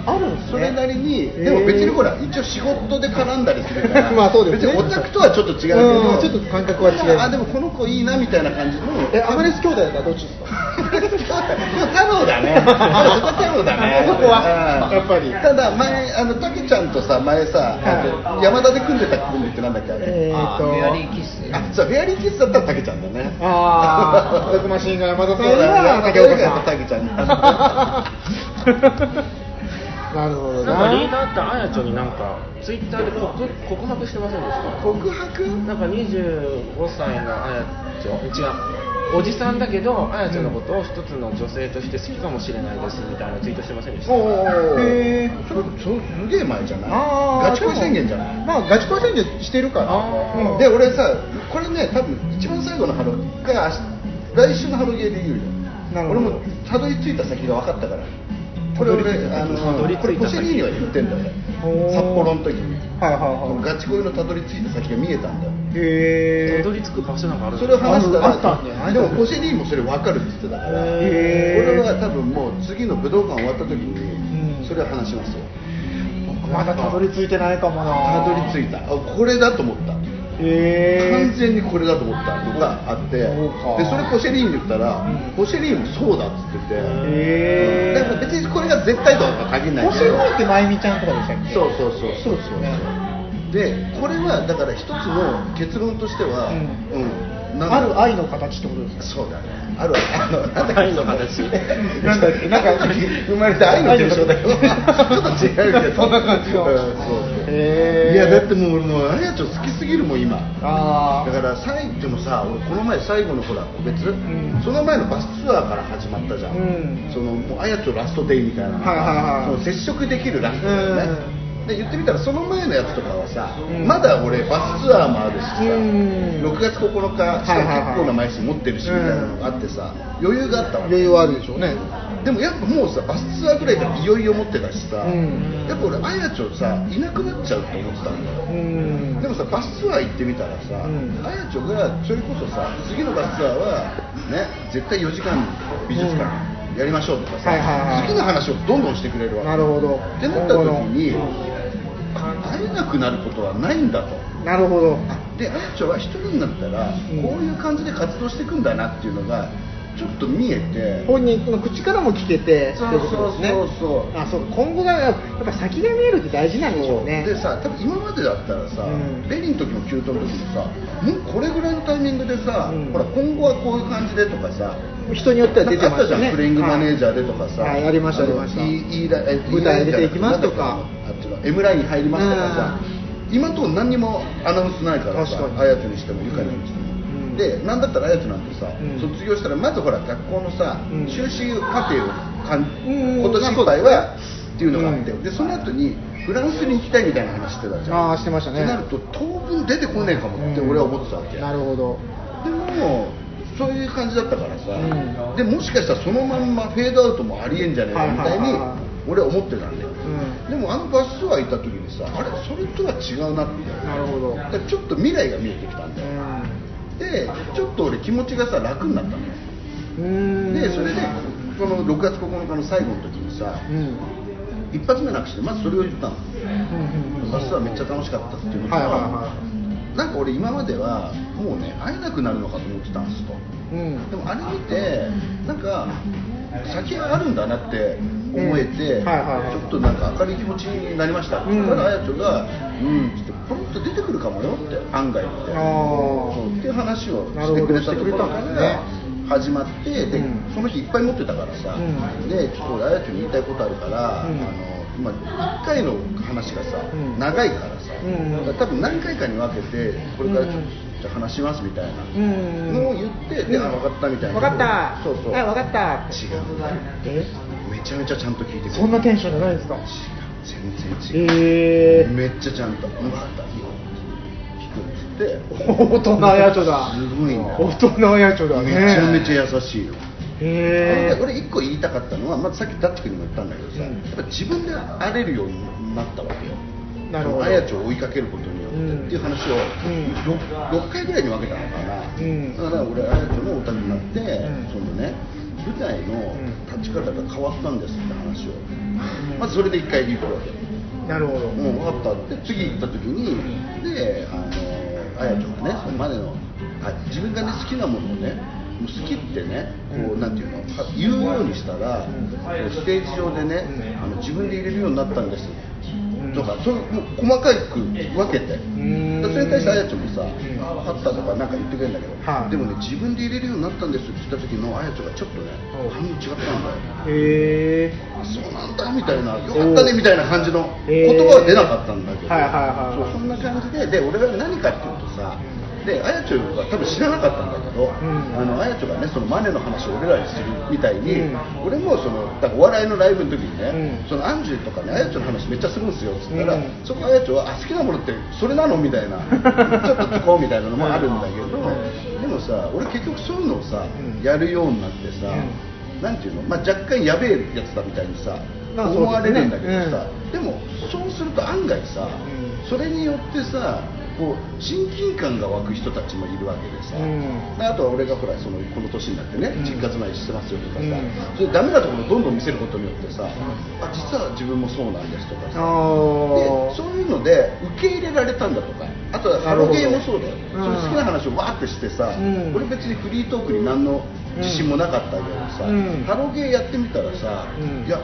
あるんですね。それなりにでも別にほら一応仕事で絡んだりするから。<laughs> まあそうですね。別にオタクとはちょっと違うけど。うんちょっと感覚は違う。あでもこの子いいなみたいな感じ。のえアマレス兄弟だったらどっちですか？<laughs> 太郎だね。<laughs> 太郎だね。そこやっぱり。ただ前あのたけちゃんとさ前さ、は山田で組んでたコンビってなんだっけあれ、えーと。あフェアリーキスあそうフェアリーキスだったらたけちゃんだね。ああ、ドクマシンが山田さんそうだは山田竹岡さん。がやっぱたけちゃん <laughs> なるほどな。んかリーな。ダーってあやちょになんかツイッターで告告白してませんでした？告白？なんか25歳のあやちょ違うおじさんだけどあやちょのことを一つの女性として好きかもしれないですみたいなツイートしてませんでした？おおへー。それそすげえ前じゃない？あー。ガチ恋宣言じゃない？まあガチ恋宣言してるから。あー。うん。で俺さこれね多分一番最後のハロが明日来週のハロゲーで言うよ。なるほど。俺もたどり着いた先が分かったからこれ俺あのこれポシェニーには言ってんだよ。札幌の時に。はいはいはガチ恋のたどり着いた先が見えたんだよ。い。へえ。たどり着く場所なんかあるんそですかれを話したらあったんじゃないでもポシェニーもそれ分かるって言ってたから俺は多分もう次の武道館終わった時うん。にそれを話しますよ。僕まだたどり着いてないかもな。たどり着いた。あこれだと思った。完全にこれだと思ったのがあってでそれポシェリーに言ったら、うん。ポシェリーもそうだっつってて。だから別にこれが絶対とは限らない星野ってまゆみちゃんとかでしたっけ？そうそうそうそうですよね。でこれはだから一つの結論としては、ううん。なん。だある愛の形ってことですか？そうだね。あるあのなんだっけ愛の形。なんだっけ？なんか生まれて愛の結晶だけどちょっと違うけど。そんな感じのうんそう。いやだってもう俺もうあやちょ好きすぎるもん今。あだから最後でもさ俺この前最後のほら個別、ん。その前のバスツアーから始まったじゃん、うん。そのもうあやちょラストデイみたいなのが、はいはいはい。その接触できるラストだよね、で言ってみたらその前のやつとかはさ、うん。まだ俺バスツアーもあるしさ、うん。6月9日しか結構な枚数持ってるしみたいなのがあってさ余裕があったわ余裕はあるでしょうね。でもやっぱもうさバスツアーぐらいからいよいよ持ってたしさ、うん。やっぱ俺あやちょさいなくなっちゃうって思ってたんだよ。うん。でもさバスツアー行ってみたらさ、うん。あやちょがそれこそさ次のバスツアーはね絶対4時間美術館やりましょうとかさ、はいはいはい。次の話をどんどんしてくれるわけ。なるほど。ってなった時に会えなくなることはないんだと。のなるほど。であやちょは一人になったら、ん。こういう感じで活動していくんだなっていうのがちょっと見えて。本人の口からも聞けてそうそうそうそう。あそう今後がやっぱ先が見えるって大事なんでしょうね。でさ多分今までだったらさ、うん。ベリーの時もキュートの時もさもうこれぐらいのタイミングでさ、うん。ほら今後はこういう感じでとかさ人によっては出てましたね。ったじゃんプレイングマネージャーでとかさ、はい。はいありましたのありました。いい舞台出ていきますとか。あっちの M ラインに入りますとかさ、今のと何にもアナウンスないからさあやつにしてもゆかりにしても、うんでなんだったらあやつなんてさ、ん。卒業したらまずほら学校のさ、うん。修士課程をかん、うん。今年いっぱいはっていうのがあって、うん。でその後にフランスに行きたいみたいな話してたじゃん。ああしてましたね。ってなると当分出てこねえかもって俺は思ってたわけ、なるほど。でもそういう感じだったからさ、うん。でもしかしたらそのまんまフェードアウトもありえんじゃねえかみたいに俺は思ってたんだよ、ん。でもあのバスツアー行った時にさあれ？それとは違うなって。なるほど。ちょっと未来が見えてきたんだよ、でちょっと俺気持ちがさ楽になったのよ。うん。でそれでこの6月9日の最後の時にさうん。うん一発目なくしてまずそれを言ったの。バスツアーめっちゃ楽しかったっていうのと、はいはいはなんか俺今まではもうね会えなくなるのかと思ってたんですと。うん。でもあれ見てなんか先があるんだなって思えて、ちょっとなんか明るい気持ちになりました。って言ったら、あやちょが「うん」ってポロッと出てくるかもよって案外って。あそうっていう話をしてくれたところからね始まってで、うん。その日いっぱい持ってたからさ、うん。でちょっと俺あやちょに言いたいことあるから、うん。あの今1回の話がさ、うん。長いからさ、うん。多分何回かに分けてこれからちょっと、話しますみたいなうん。のを言って、で、あ分かったみたいな。分かった。そうそう。はい分かった。違う。え？めちゃめちゃちゃんと聞いてくれる。そんなテンションじゃないですか？全然違う、ええめっちゃちゃんと「分かったよ聞く」っつって。大人やちょだ。すごいんだよ大人やちょだね。めちゃめちゃ優しいよ。へえ俺一個言いたかったのは、まずさっきダッチ君にも言ったんだけどさ、うん。やっぱ自分で荒れるようになったわけよ。なるほど。そのあやちを追いかけることによってっていう話をうん。6, 回ぐらいに分けたのかな、うん。だから俺あやちのオタクになって、ん。そのね舞台の立ち方が変わったんですって話を、まずそれで一回言うわけなるほど。もう分かったって次行った時にであのあやちゃんがねそれまでのあ自分がね好きなものをね好きってねこうなんていうのは言うようにしたら、ステージ上でね、あの自分で入れるようになったんです。とかそういう細かく分けて。それに対してあやちゃんもさ「分かった」とかなんか言ってくれるんだけど、はい。でもね自分で入れるようになったんですって言った時のあやちゃんがちょっとねお反応違ったんだよへえ。あそうなんだみたいな、よかったねみたいな感じの言葉は出なかったんだけど、はいはいはい。そうそんな感じで、で俺が何かっていうとさ、であやちょは多分知らなかったんだけど、ん。あのあやちょがねそのマネの話を俺らにするみたいに、うん。俺もそのだからお笑いのライブの時にね、うん。そのアンジュとかねあやちょの話めっちゃするんですよっつったら、うん。そこあやちょはあ好きなものってそれなのみたいな、<laughs> ちょっと聞こうみたいなのもあるんだけど、でもさ俺結局そういうのをさ、うん。やるようになってさ。うん。なんていうの、まあ、若干やべえやつだみたいにさ、まあ思われるんだけどさ、でもそうすると案外さ、うん。それによってさこう親近感が湧く人たちもいるわけでさ、うん。であとは俺がほらそのこの年になってね、うん。実家住まいしてますよとかさ、うん。それダメなところをどんどん見せることによってさ、あ実は自分もそうなんですとかさ、あでそういうので受け入れられたんだとか。あとはハロゲーもそうだよ、その好きな話をわーってしてさ、うん。俺別にフリートークに何の自信もなかったけどさ、うん。ハロゲーやってみたらさ、うん。いや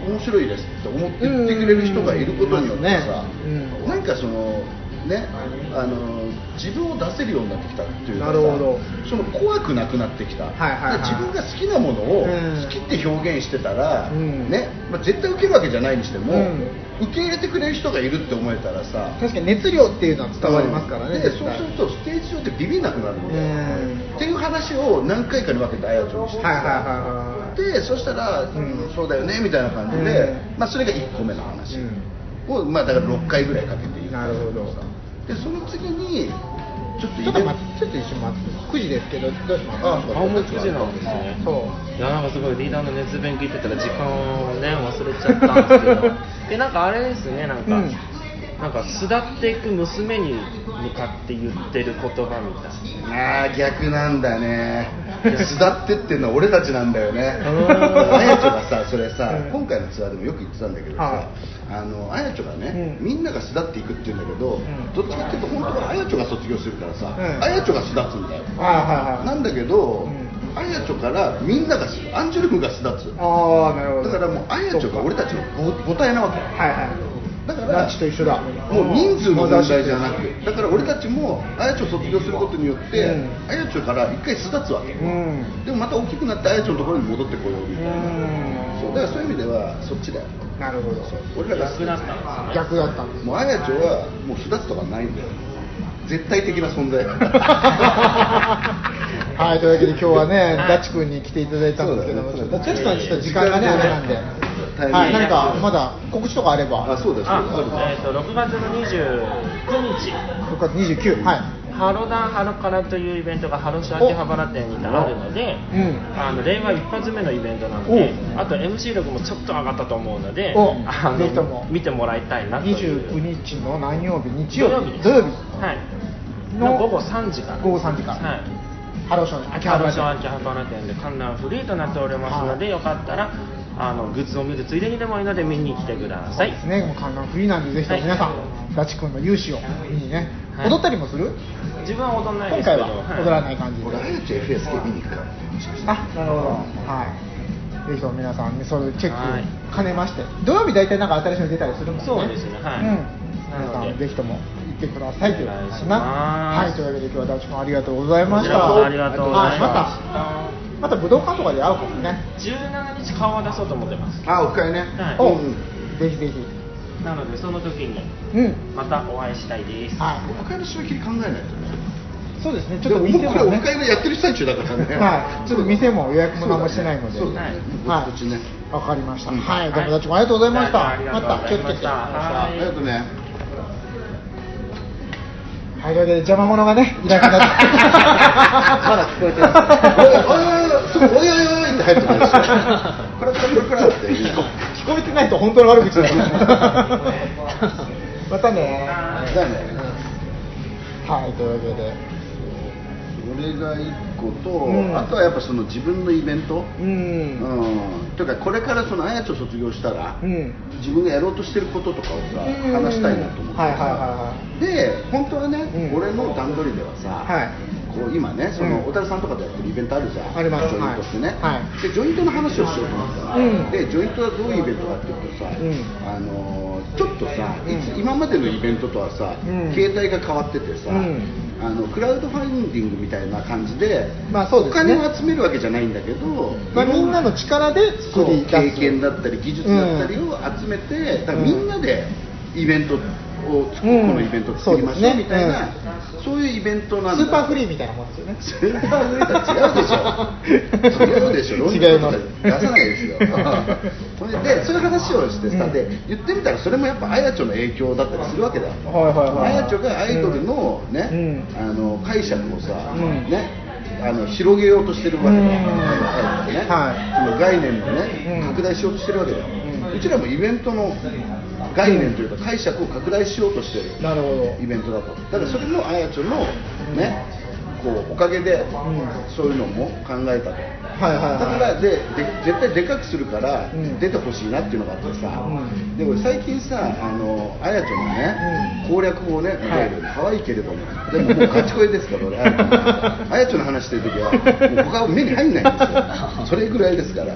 面白いですって思って言ってくれる人がいることによってさ、うん。なんかそのねあの自分を出せるようになってきたっていうなるほど。その怖くなくなってきた、はいはいはい。自分が好きなものをうん。好きって表現してたら、うん。ねまあ、絶対受けるわけじゃないにしても、うん。受け入れてくれる人がいるって思えたらさ確かに熱量っていうのは伝わりますからね、でそうするとステージ上ってビビんなくなるんだよ、うん。っていう話を何回かに分けてあやちょにしてさ。はいはいはいはいでそしたら、んうん。そうだよねみたいな感じで、うん。まあ、それが1個目の話。うんを、まあ、だから6回ぐらいかけて言った。なるほど。でその次にちょっとちょっと待ってちょっと一瞬待って9時ですけどどうします？ああもう9時なんですね。そう。いやなんかすごいリーダーの熱弁聞いてたら時間をね忘れちゃったんですけど。<laughs> でなんかあれですねなんか、うん。なんか巣立っていく娘に向かって言ってる言葉みたいな。ああ逆なんだね巣立ってっていうのは俺たちなんだよね。うん。あやちょがさそれさ、うん。今回のツアーでもよく言ってたんだけどさ、はい。あのあやちょがね、うん。みんなが巣立っていくって言うんだけど、ん。どっちかっていうと本当はあやちょが卒業するからさ、うん。あやちょが巣立つんだよ、はいはいはい。なんだけど、うん。あやちょからみんながアンジュルムが巣立つ。ああなるほど。だからもうあやちょが俺たちの母母体なわけはいはいだからナッチと一緒だ。もう人数の問題じゃなくだから俺たちもあやちょ卒業することによって、うん。あやちょから一回巣立つわけ、うん。でもまた大きくなってあやちょのところに戻ってこようみたいな、うん。そうだからそういう意味ではそっちだよ。なるほど。俺らが逆だったんですね逆だったんですもうあやちょはもう巣立つとかないんだよ。絶対的な存在。はい、というわけで今日はね、はい。ダッチ君に来ていただいたんですけども、ねダッチさんちょっと時間がね、あれなんで、タイミングはい、何かまだ告知とかあれば、あそうだそうあえー、と6月の29日。6月29、はい、ハロダンハロカラというイベントがハロシ秋葉原店にてあるので、うん。あの令和一発目のイベントなので、あと MC 力もちょっと上がったと思うので、おあの見てもらいたいなという。29日の何曜日、日曜日、です土曜日。はい、のの午後3時から。午後3時から。はい。ハローショー秋ハ葉原ロショ秋葉原店で観覧フリーとなっておりますので、よかったらあのグッズを見るついでにでもいいので見に来てください。ですね、もう観覧フリーなんで、ぜひとも皆さん、ダッチ君の勇姿を見にね、はい。踊ったりもする？自分は踊らない今ですけど。回は踊らない感じで。俺。あやちょ FSK 見に行くからあ、なるほど。はい。ぜひとも皆さんね、それチェッはい。ク兼ねまして、土曜日大体なんか新しいの出たりするもんね。そうですね。はい。うん。なので。皆さんぜひとも行ってくださいというお願いしかな。ます。はい、というわけで今日はダッチ君ありがとうございました。ありがとうございました、また武道館とかで会うかもね。17日顔は出そうと思ってます。あおかえね、はい。お、う。ん。ぜひぜひ。なのでその時にうん。またお会いしたいです。はい。おかえの締め切り考えないとね。そうですね、ちょっと店もね。僕らお。かえのやってる最中だからね。はい、ちょっと店も予約も何もしてないので、そうだね。はい。ぼちね。わかりました。うん。はい、どうもありがとうございました。はい。ましたまた気をつけて。はありがとうね。はい、というわけで邪魔者がね、いなくなって。<laughs> まだ聞こえてる <laughs> おいおいおいおいって入ってくるんですよクラクラクラクラって聞こえてないと本当の悪口だよ。またね。だねはい、というわけで。それが一個と、うんあとはやっぱその自分のイベントう。うんというかこれからそのあやちょ卒業したら、うん。自分がやろうとしてることとかをさ話したいなと思ってはいで本当はね、俺の段取りではさ、はいこう今ねその、うん小樽さんとかでやってるイベントあるじゃん。あります。ジョイントってね、はい。でジョイントの話をしようと思ったら、うん。でジョイントはどういうイベントかっていうとさ、うん。あのーちょっとさ、うん。今までのイベントとはさ、うん。形態が変わっててさ、うん。あのクラウドファンディングみたいな感じで,、まあそうですね。お金を集めるわけじゃないんだけど、まあ、みんなの力でそう作り出す。経験だったり技術だったりを集めて、だからみんなでイベントる、うんこのイベントを作りましょうみたいな、そういうイベントなんだ。スーパーフリーみたいなもんですよね。スーパーフリーとは違うでしょ。<laughs> 違うでしょ。違います。出さないですよ。<laughs> それでそういう話をしてさ、うん。で言ってみたらそれもやっぱあやちょの影響だったりするわけだ。よはいはいはい。あやちょがアイドルのね、うん。あの解釈をさ、うん。ねあの広げようとしてるわけだねはい。その概念をね、うん。拡大しようとしてるわけだ。よ、ううんちらもイベントの概念というか解釈を拡大しようとしてる。イベントだと。だからそれもあやちょのね、こうおかげで、ん。そういうのも考えたと、はいはいはい。だからでで絶対でかくするからうん。出てほしいなっていうのがあってさ、うん。で俺最近さあのあやちょのね、攻略法をね、はい。可愛いけれども。でももう勝ち声ですから俺。あやちょのあやちょの話してる時はもう他は目に入んないんですよ。それぐらいですから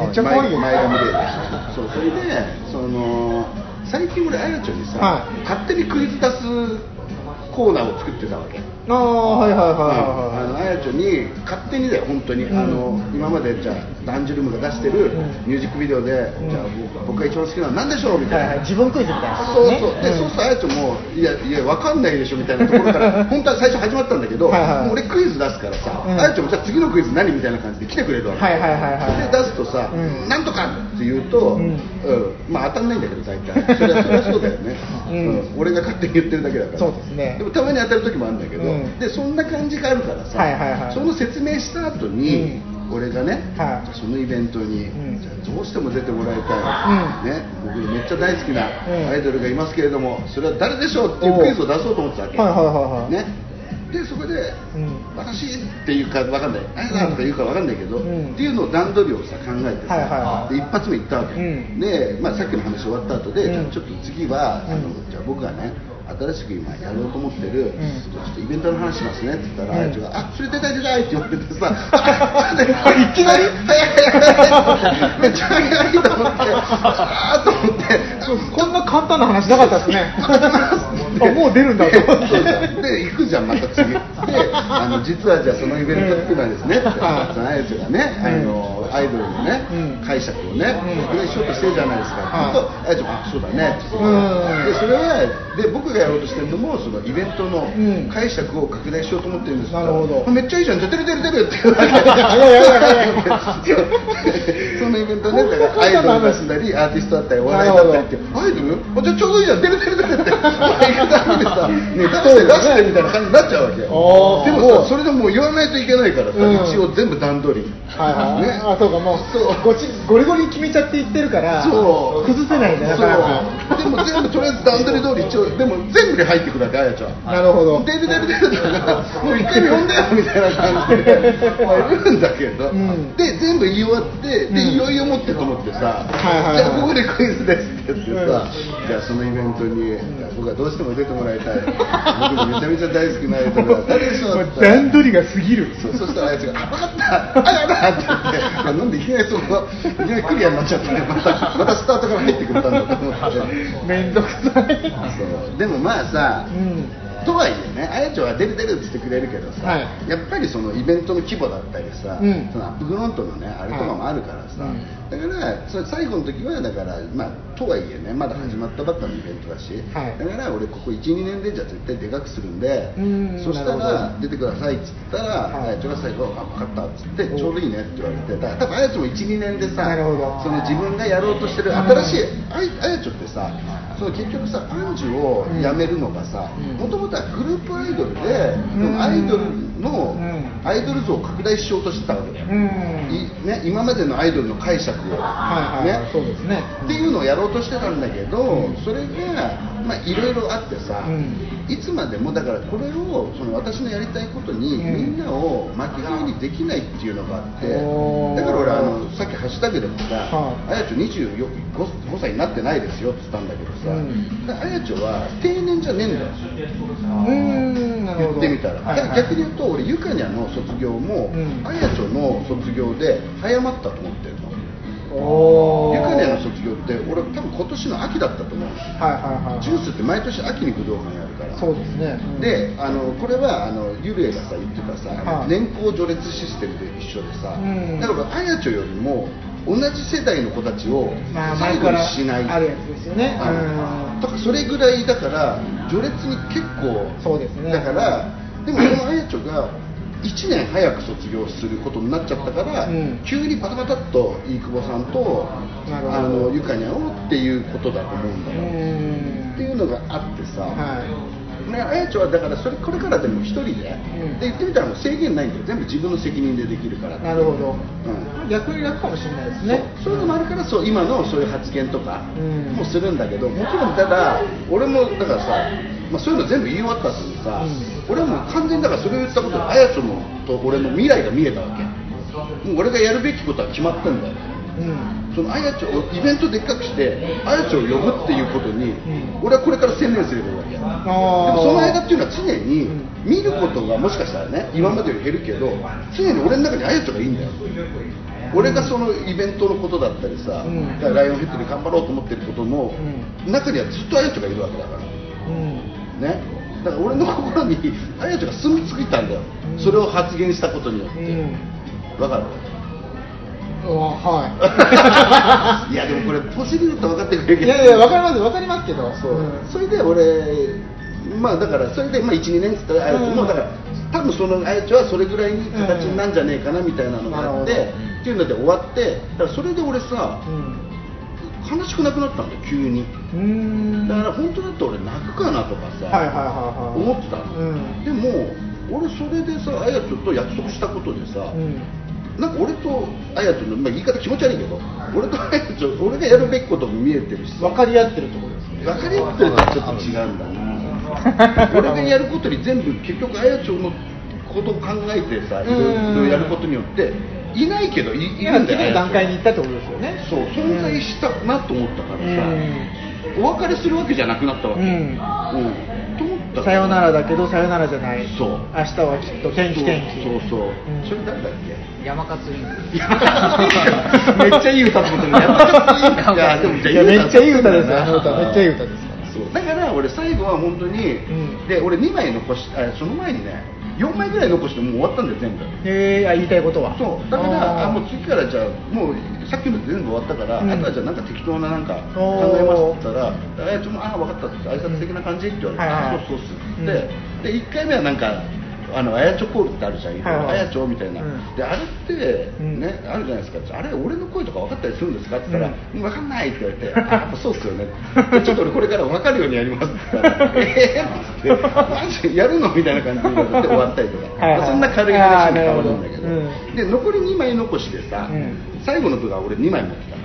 めっちゃ可愛いよ前前髪で。そうそれでその最近俺あやちょにさ、はい。勝手にクイズ出すコーナーを作ってたわけああ、はいはいあはのあやちょに勝手にだよ本当に、うん。あの今までじゃあダンジュルムが出してるうん。ミュージックビデオで、うん。じゃあ僕が一番好きなのは何でしょうみいはい。たいな、はいはい、自分クイズみたいな。そうそう、で、ねそうするとあやちょもいやいやわかんないでしょみたいなところから本当は最初始まったんだけどはいはい。俺クイズ出すからさ、うん。あやちょもじゃあ次のクイズ何みたいな感じで来てくれるわけ、はいはいはいはい。で出すとさ、うん。なんとかって言うと、うん。うん。まあ当たんないんだけど大体。それはそれはそうだよね、うん。俺が勝手に言ってるだけだから。そうですね。でもたまに当たる時もあるんだけど、うん。でそんな感じがあるからさ、はいはいはい。その説明した後に、俺がね、はい。そのイベントに、うん。じゃあどうしても出てもらいたい、ね、僕めっちゃ大好きなうん。アイドルがいますけれども、それは誰でしょうっていうクイズを出そうと思ってたわけ、はいはいはいはい。ね、でそこで、うん。私っていうか分かんない。あやだとか言うか分かんないけど、うん。っていうのを段取りをさ考えてさ、はいはいはい。で一発目言ったわけ、うん。で、まあ、さっきの話終わった後で、うん。じゃあちょっと次は、あのうん。じゃあ僕がね新しく今やろうと思ってる、ん。ちょっとイベントの話しますねって言ったら、うん。あやちゃんがあそれ出たい出たいって言われてさ <laughs> いきなり？めっちゃ早いと思ってあーと思ってこんな簡単な話なかったですねあもう出るんだと思ってで行くじゃんまた次であの実はじゃあそのイベントっていうのはですねってはいそのあやちゃんがねあのアイドルのねうん解釈をねうん拡大しようとしてるじゃないですかうあやちゃんあそうだねってでそれはで僕がやろうとしてるのもそのイベントのうん。解釈を拡大しようと思ってるんですなるほど。めっちゃいいじゃん。じゃあ出る出る出るって言うわけいやいやいやい。やそのイベントねだからアイドルだったりアーティストだったりお笑いだったりって。アイドル？あじゃあちょうどいいじゃん。出る出る出るって。行くたびにさね出して出してみたいな感じになっちゃうわけでもさそれでもう言わないといけないからさ、うん。一応全部段取り。はいはい、ね。あそうかもうそう。ごちゴリゴリ決めちゃっていってるからそう。崩せないんだなかなか。そう。でも全部とりあえず段取り通り一応でも全部に入ってくるわけあやちゃんなるほど出る出る出るだからもう一回呼んでよみたいな感じでまあいるんだけど、んで全部言い終わってで、うんいよいよ持ってと思ってさ、じゃあここでクイズですって言ってさ、うんじゃあそのイベントに、僕はどうしても出てもらいたい僕めちゃめちゃ大好きなアイドルは誰でしょう段取りが過ぎるそうそしたらあいつが「あ分かったあやだ!」って言ってあなんでいきなりそのいきなりクリアになっちゃってまたまたスタートから入ってくれたんだと思ってめんどくさいそうでもまあさ、うん。とはいえねあやちゃんは出る出るって言ってくれるけどさ、はい。やっぱりそのイベントの規模だったりさ、うん。そのアップフロントのねあれとかもあるからさ、はい。だからそれ最後の時はだからまあとはいえねまだ始まったばっかのイベントだし、はい。だから俺ここ12年でじゃあ絶対でかくするんで、うん。そしたら出てくださいっつったら、はい。あやちゃんが最後「あ分かった」っつって「ちょうどいいね」って言われてだから多分あやちゃんも12年でさその自分がやろうとしてる新しいあいあやちょってさその結局さアンジュをやめるのがさうん。もともとはグループアイドルで、うん。アイドルの、うん。アイドル像を拡大しようとしてたわけだよ、ね、今までのアイドルの解釈を、ね。そうですね。っていうのをやろうとしてたんだけど、それがまあいろいろあってさ、うん。いつまでもだからこれをその私のやりたいことに、うん。みんなを巻き添えにできないっていうのがあってだから俺あのさっきハッシュタグでもさはい。あやちょ 25, 5歳になってないですよって言ったんだけどさ、あやちょは定年じゃねえんだよ。うーん言ってみたら逆に言うと俺ゆかにゃの卒業も、うん。あやちょの卒業で早まったと思ってるの。ゆかにゃの卒業って俺多分今年の秋だったと思う。はいはいはいジュースって毎年秋に武道館やるから。そうですね。うんであのこれはあのゆるえがさ言ってたさ、はい。年功序列システムで一緒でさ、うん。だからあやちょよりも同じ世代の子たちをまあ最後にしない、前からあるやつですよね。だからそれぐらいだから序列に結構そうですね。だからでもそのあやちょが1年早く卒業することになっちゃったから、うん。急にパタパタっと飯久保さんとあのゆかにゃをっていうことだと思うんだうよ、ん。っていうのがあってさ、はい。ね、あやちょはだからそれこれからでも一人で,、うん。で言ってみたらもう制限ないんだよ。全部自分の責任でできるからなるほど。うん。逆に楽かもしれないですね。そう。いうのもあるからそう今のそういう発言とかうん。もするんだけど、もちろんただ俺もだからさ、まあ、そういうの全部言い終わった後にさ、うん。俺はもう完全にだからそれを言ったことであやちょのと俺の未来が見えたわけ。もう俺がやるべきことは決まってんだよ。うん。そのあやちょをイベントでっかくしてあやちょを呼ぶっていうことに、うん。俺はこれから専念すればいいわけ。であもその間っていうのは常にうん。見ることがもしかしたらね今までより減るけど常に俺の中にあやちょがいいんだよ。俺がそのイベントのことだったりさ、うん。ライオンヘッドで頑張ろうと思ってることのう中にはずっとあやちょがいるわけだから。うんね。だから俺の心にあやちょが住み着いたんだよ、うんそれを発言したことによっうてん。わ、かる？はい。<laughs> やでもこれポジティブと分かってくれるけど。いやいやわかりますわかりますけど。そう、ん。それで俺まあだからそれでまあ12年っつったらあやちょもうん。だから多分そのあやちょはそれぐらいに形になんじゃねえかなみたいなのがあって、っていうので終わってだからそれで俺さうん悲しくなくなったんだよ急に。だから本当だって俺泣くかなとかさ、はいはいはいはい思ってたの、うん。でも俺それでさあやちょと約束したことでさ、うん。なんか俺とあやちょの、まあ、言い方気持ち悪いけど俺とあやちょ俺がやるべきことも見えてるしさ。分かり合ってるってことですね。分かり合ってるとはちょっと違うんだな。俺がやることに全部結局あやちょのことを考えてさいろいろやることによっていないけどいい今るんだよ段階に行ったってことですよね。そう存在したなと思ったからさ、うん。お別れするわけじゃなくなったわけ、うん。うん。ったさよならだけどさよならじゃない。そう。明日はきっと天気天気。そうそう、う。ん。それ誰だっけ？山勝めっちゃいい歌ってことで山勝めっちゃいい歌ですよあの歌。めめっちゃいい歌ですから。そう。だから俺最後は本当に、うん。で俺2枚残しあその前にね4枚ぐらい残してもう終わったんだよ全部へえあ言いたいことは。そう。だからあー。もう次からじゃあもうさっきの全部終わったから、うんあとはじゃあなんか適当ななんかお考ーえますって言ったら「えちょっとあ分かった」って挨拶的な感じって言われて「はいはいあそうそうっす」って言って、で1回目はなんかあのあやちょコールってあるじゃん、はいはい。あやちょみたいな、うん。であれって、うん。ねあるじゃないですか。あれ俺の声とか分かったりするんですかって言ったら、うん分かんないって言われてあそうっすよねでちょっと俺これから分かるようにやります。<laughs> って言ったらええー、ってマジやるの？みたいな感じで終わったりとか、はいはい。そんな軽い話に変わるんだけど。あーなるほど。で残り2枚残しでさ、うん。最後の部が俺2枚持ってた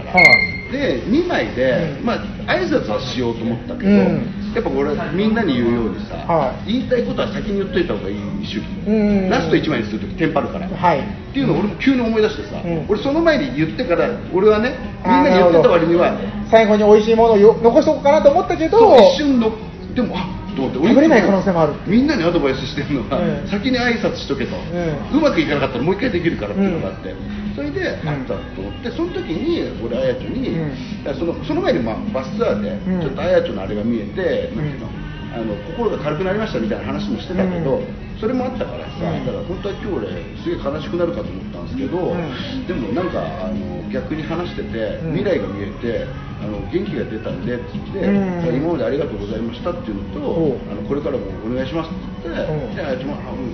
で2枚で、うん。まあ挨拶はしようと思ったけど、うん。やっぱ俺みんなに言うようにさ、はい。言いたいことは先に言っといた方がいい主義、うん。ラスト1枚にするときテンパるから、はい。っていうのを俺も急に思い出してさ、うん。俺その前に言ってから俺はねみんなに言ってた割には最後に美味しいものをよ残しとこうかなと思ったけど。一瞬のでもあと思って。俺食べれない可能性もあるみんなにアドバイスしてるのは、うん先に挨拶しとけと、ううまくいかなかったらもう一回できるからっていうのがあって、それで、うんあったと思って。その時に俺あやちょに、うん。そのその前に、まあ、バスツアーで、うん。ちょっとあやちょのあれが見えて、うん。なんていうの？あの心が軽くなりましたみたいな話もしてたけど、うん。それもあったからさ、うん。だから本当は今日俺すげえ悲しくなるかと思ったんですけど、ん。でもなんかあの逆に話してて、うん。未来が見えてあの元気が出たんでっつって、うん。今までありがとうございましたっていうのとあのこれからもお願いしますって言って、うん。じゃあ、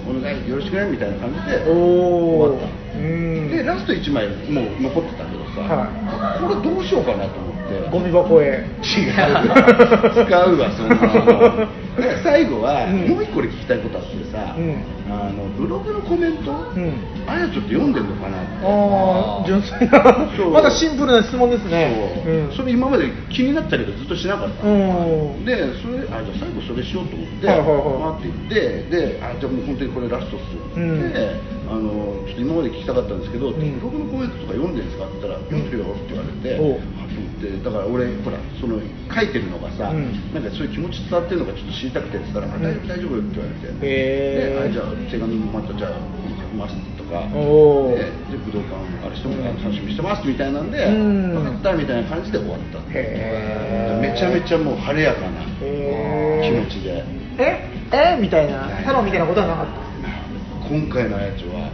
お願いよろしくねみたいな感じで終わった。うん。でラスト1枚もう残ってたけどさ、はこれどうしようかなと思ってゴミ箱へ。違う。使うわそ <laughs> んな最後は、うん。もう一個俺聞きたいことあってさ、うん。あのブログのコメント、うん。あやちょっと読んでんのかなって。ああ純粋な。まだシンプルな質問ですね。そう。うん。それ今まで気になったけどずっとしなかった、うん。でそれあじゃあ最後それしようと思って、はいはいって言ってであじゃあもう本当にこれラストっすってあのちょっと今まで聞きたかったんですけど、ん。ブログのコメントとか読んでるんですかって言ったら、読んでるよって言われて、ってだから俺ほらその書いてるのがさ、うん。なんかそういう気持ち伝わってるのかちょっと知りたくてって言ったら、あ大丈夫大丈夫って言われて、へー。じゃあ手紙もまたじゃあ書きますとか。でで武道館あれしても楽しみにしてますみたいなんで、うん。分かったみたいな感じで終わった。めちゃめちゃもう晴れやかな気持ちで。え？え？みたいな。太郎みたいなことはなかった？今回のあやちは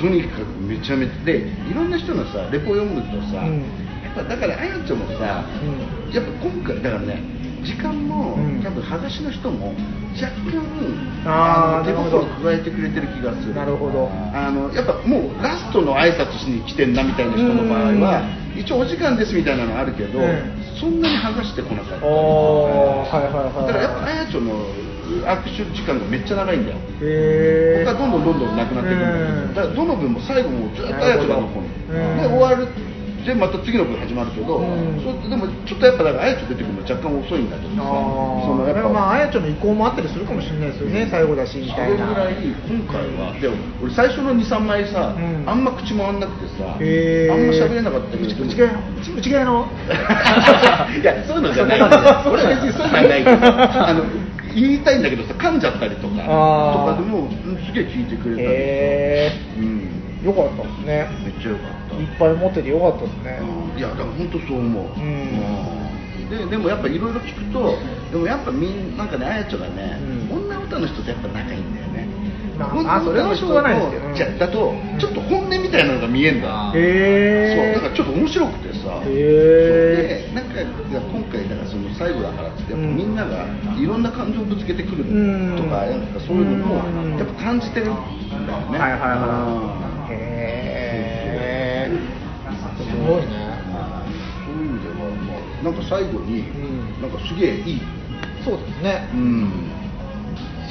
とにかくめちゃめちゃでいろんな人のさレポを読むとさ、うんぱだからあやちもさ、うん。やっぱ今回だからね時間も、うん。多分はがしの人も若干あ手なるほど。心加えてくれてる気がするなるほど。あのやっぱもうラストの挨拶しに来てんなみたいな人の場合は、一応お時間ですみたいなのあるけど、うん。そんなに剥がしてこなかった。りおーはいはいはいだからやっぱあやちょの握手時間がめっちゃ長いんだよ。へえ他どんどんどんどんなくなってくるんだけど、だからどの分も最後もずっとあやちょが残る、うん。で終わるでまた次の分始まるけど、うん。そうでもちょっとやっぱだからあやちょ出てくるの若干遅いんだけどさあそのやっぱ。あまああやちゃんの意向もあったりするかもしれないですよね最後だしみそれぐたいな。らい今回はでも俺最初の23枚さ、うん。あんま口回んなくてさ、あんま喋れなかったけど。内内側内側の。<laughs> いやそういうのじゃない。俺は別にそういうのはないけどあの言いたいんだけどさ噛んじゃったりとかとかでもうんすげえ聞いてくれたりへうん。えよかったですね。めっちゃよかった。いっぱい持っててよかったですね。うん。いやだから本当そう思う、うん。うん。ででもやっぱいろいろ聞くとでもやっぱみんなんかねあやちょがね、うん。女歌の人とやっぱ仲いいんだよね。まあ女あそれはしょうがないですけどじゃだとちょっと本音みたいなのが見えんだ、あへえそう。だからちょっと面白くてさ。でなんか今回だからその最後だからってやっぱうん。みんながいろんな感情をぶつけてくるうん。とかなんかそういうのもうん。やっぱ感じてるんだよね。はいはいはいへえすごいね。そういう意味では、まあ、なんか最後に、うん。なんかすげえいい、そうですね。うん、